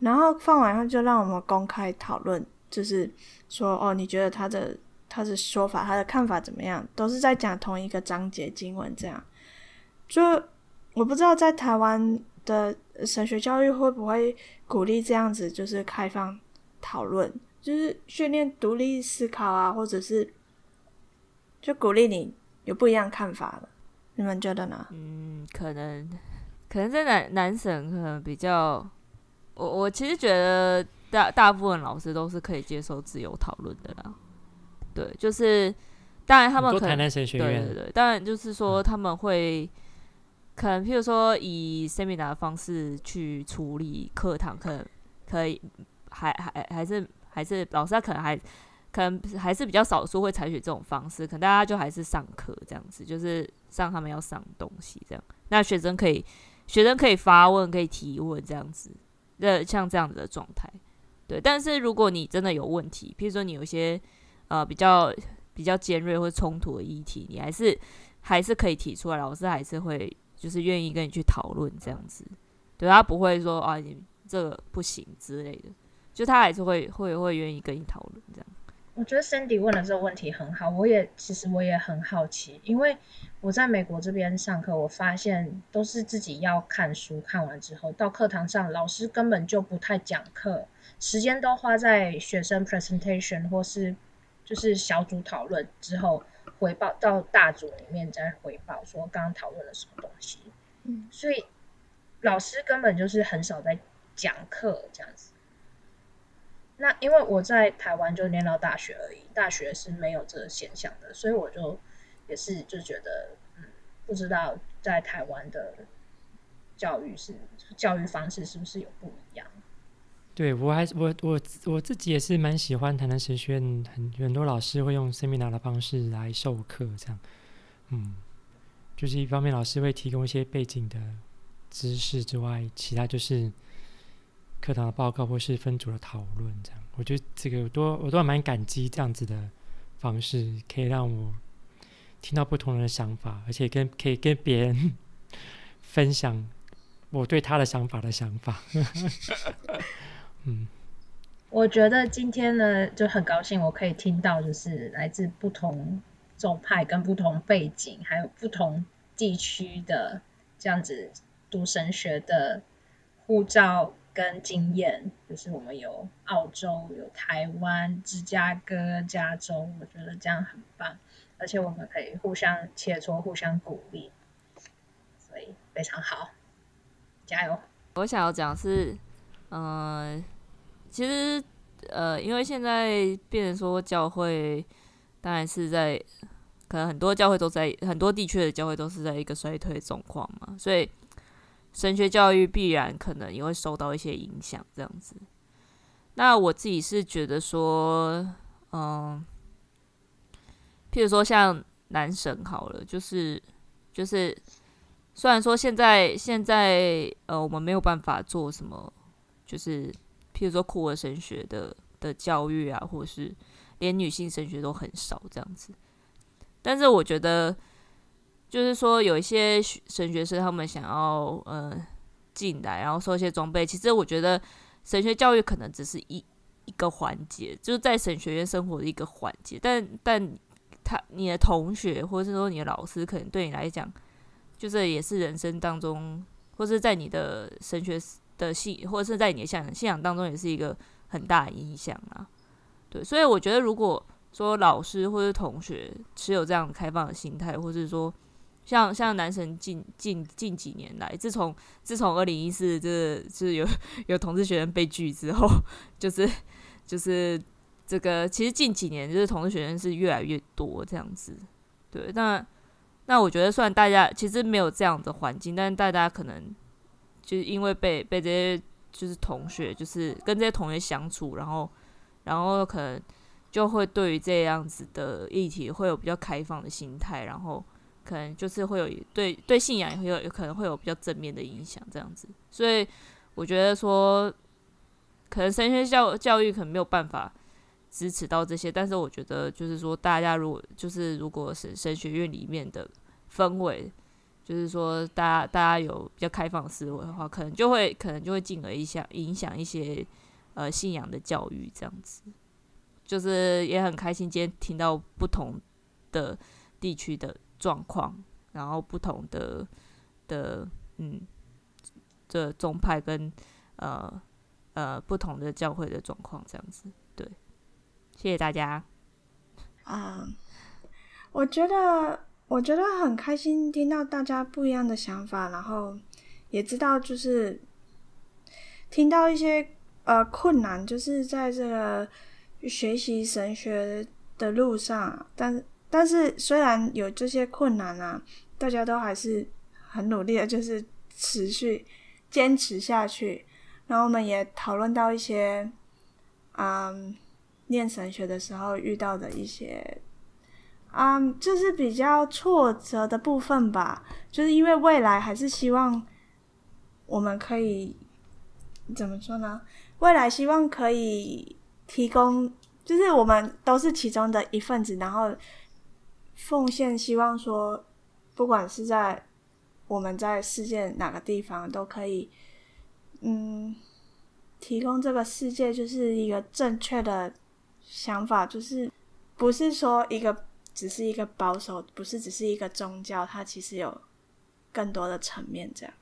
然后放完后就让我们公开讨论，就是说哦，你觉得他的他的说法，他的看法怎么样？都是在讲同一个章节经文，这样。就我不知道在台湾的神学教育会不会鼓励这样子，就是开放讨论，就是训练独立思考啊，或者是就鼓励你有不一样看法了。你们觉得呢？嗯，可能可能在男男神可能比较，我我其实觉得大大部分老师都是可以接受自由讨论的啦。对，就是当然他们可能对对对，当然就是说他们会。嗯可能，譬如说以 seminar 的方式去处理课堂，可能可以，还还还是还是老师他可能还可能还是比较少数会采取这种方式，可能大家就还是上课这样子，就是上他们要上东西这样。那学生可以学生可以发问，可以提问这样子，呃，像这样子的状态，对。但是如果你真的有问题，譬如说你有一些呃比较比较尖锐或冲突的议题，你还是还是可以提出来，老师还是会。就是愿意跟你去讨论这样子，对，他不会说啊，你这个不行之类的，就他还是会会会愿意跟你讨论这样。我觉得 Sandy 问的这个问题很好，我也其实我也很好奇，因为我在美国这边上课，我发现都是自己要看书，看完之后到课堂上，老师根本就不太讲课，时间都花在学生 presentation 或是就是小组讨论之后。回报到大组里面再回报说刚刚讨论了什么东西，嗯，所以老师根本就是很少在讲课这样子。那因为我在台湾就念到大学而已，大学是没有这个现象的，所以我就也是就觉得，嗯，不知道在台湾的教育是教育方式是不是有不一样。对，我还我我我自己也是蛮喜欢台南神学院，很很多老师会用 seminar 的方式来授课，这样，嗯，就是一方面老师会提供一些背景的知识之外，其他就是课堂的报告或是分组的讨论，这样，我觉得这个我都我都还蛮感激这样子的方式，可以让我听到不同人的想法，而且跟可以跟别人 (laughs) 分享我对他的想法的想法。(laughs) 嗯，我觉得今天呢就很高兴，我可以听到就是来自不同宗派、跟不同背景，还有不同地区的这样子读神学的护照跟经验。就是我们有澳洲、有台湾、芝加哥、加州，我觉得这样很棒，而且我们可以互相切磋、互相鼓励，所以非常好，加油！我想要讲是，嗯、其实，呃，因为现在变成说教会，当然是在可能很多教会都在很多地区的教会都是在一个衰退状况嘛，所以神学教育必然可能也会受到一些影响，这样子。那我自己是觉得说，嗯，譬如说像男神好了，就是就是，虽然说现在现在呃我们没有办法做什么，就是。譬如说酷儿神学的的教育啊，或者是连女性神学都很少这样子。但是我觉得，就是说有一些神学生他们想要呃进来，然后收一些装备。其实我觉得神学教育可能只是一一个环节，就是在神学院生活的一个环节。但但他你的同学或者是说你的老师，可能对你来讲，就是也是人生当中，或是在你的神学。的信，或者是在你的信仰信仰当中，也是一个很大影响啊。对，所以我觉得，如果说老师或者同学持有这样开放的心态，或是说像像男神近近近几年来，自从自从二零一四这个就是有有同志学生被拒之后，就是就是这个其实近几年就是同志学生是越来越多这样子。对，那那我觉得，虽然大家其实没有这样的环境，但是大家可能。就是因为被被这些就是同学，就是跟这些同学相处，然后然后可能就会对于这样子的议题会有比较开放的心态，然后可能就是会有对对信仰也会有有可能会有比较正面的影响这样子。所以我觉得说，可能神学教教育可能没有办法支持到这些，但是我觉得就是说，大家如果就是如果是神学院里面的氛围。就是说，大家大家有比较开放思维的话，可能就会可能就会进而影响影响一些呃信仰的教育这样子。就是也很开心今天听到不同的地区的状况，然后不同的的嗯这宗派跟呃呃不同的教会的状况这样子。对，谢谢大家。啊我觉得我觉得很开心听到大家不一样的想法，然后也知道就是听到一些呃困难，就是在这个学习神学的路上，但但是虽然有这些困难啊，大家都还是很努力的，就是持续坚持下去。然后我们也讨论到一些，嗯。念神学的时候遇到的一些，嗯，就是比较挫折的部分吧。就是因为未来还是希望我们可以怎么说呢？未来希望可以提供，就是我们都是其中的一份子，然后奉献，希望说，不管是在我们在世界哪个地方，都可以，嗯，提供这个世界就是一个正确的。想法就是，不是说一个只是一个保守，不是只是一个宗教，它其实有更多的层面。这样。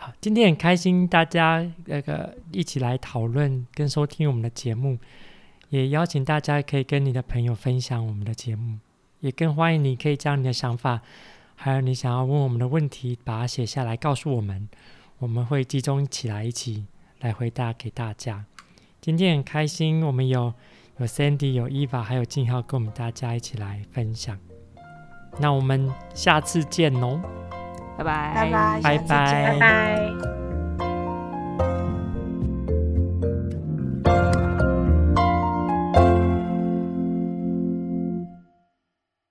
好，今天很开心大家那个一起来讨论跟收听我们的节目，也邀请大家可以跟你的朋友分享我们的节目，也更欢迎你可以将你的想法，还有你想要问我们的问题，把它写下来告诉我们，我们会集中起来一起来回答给大家。今天很开心，我们有。有 Sandy，有 Eva，还有静浩，跟我们大家一起来分享。那我们下次见哦，拜拜，拜拜，拜拜，拜拜。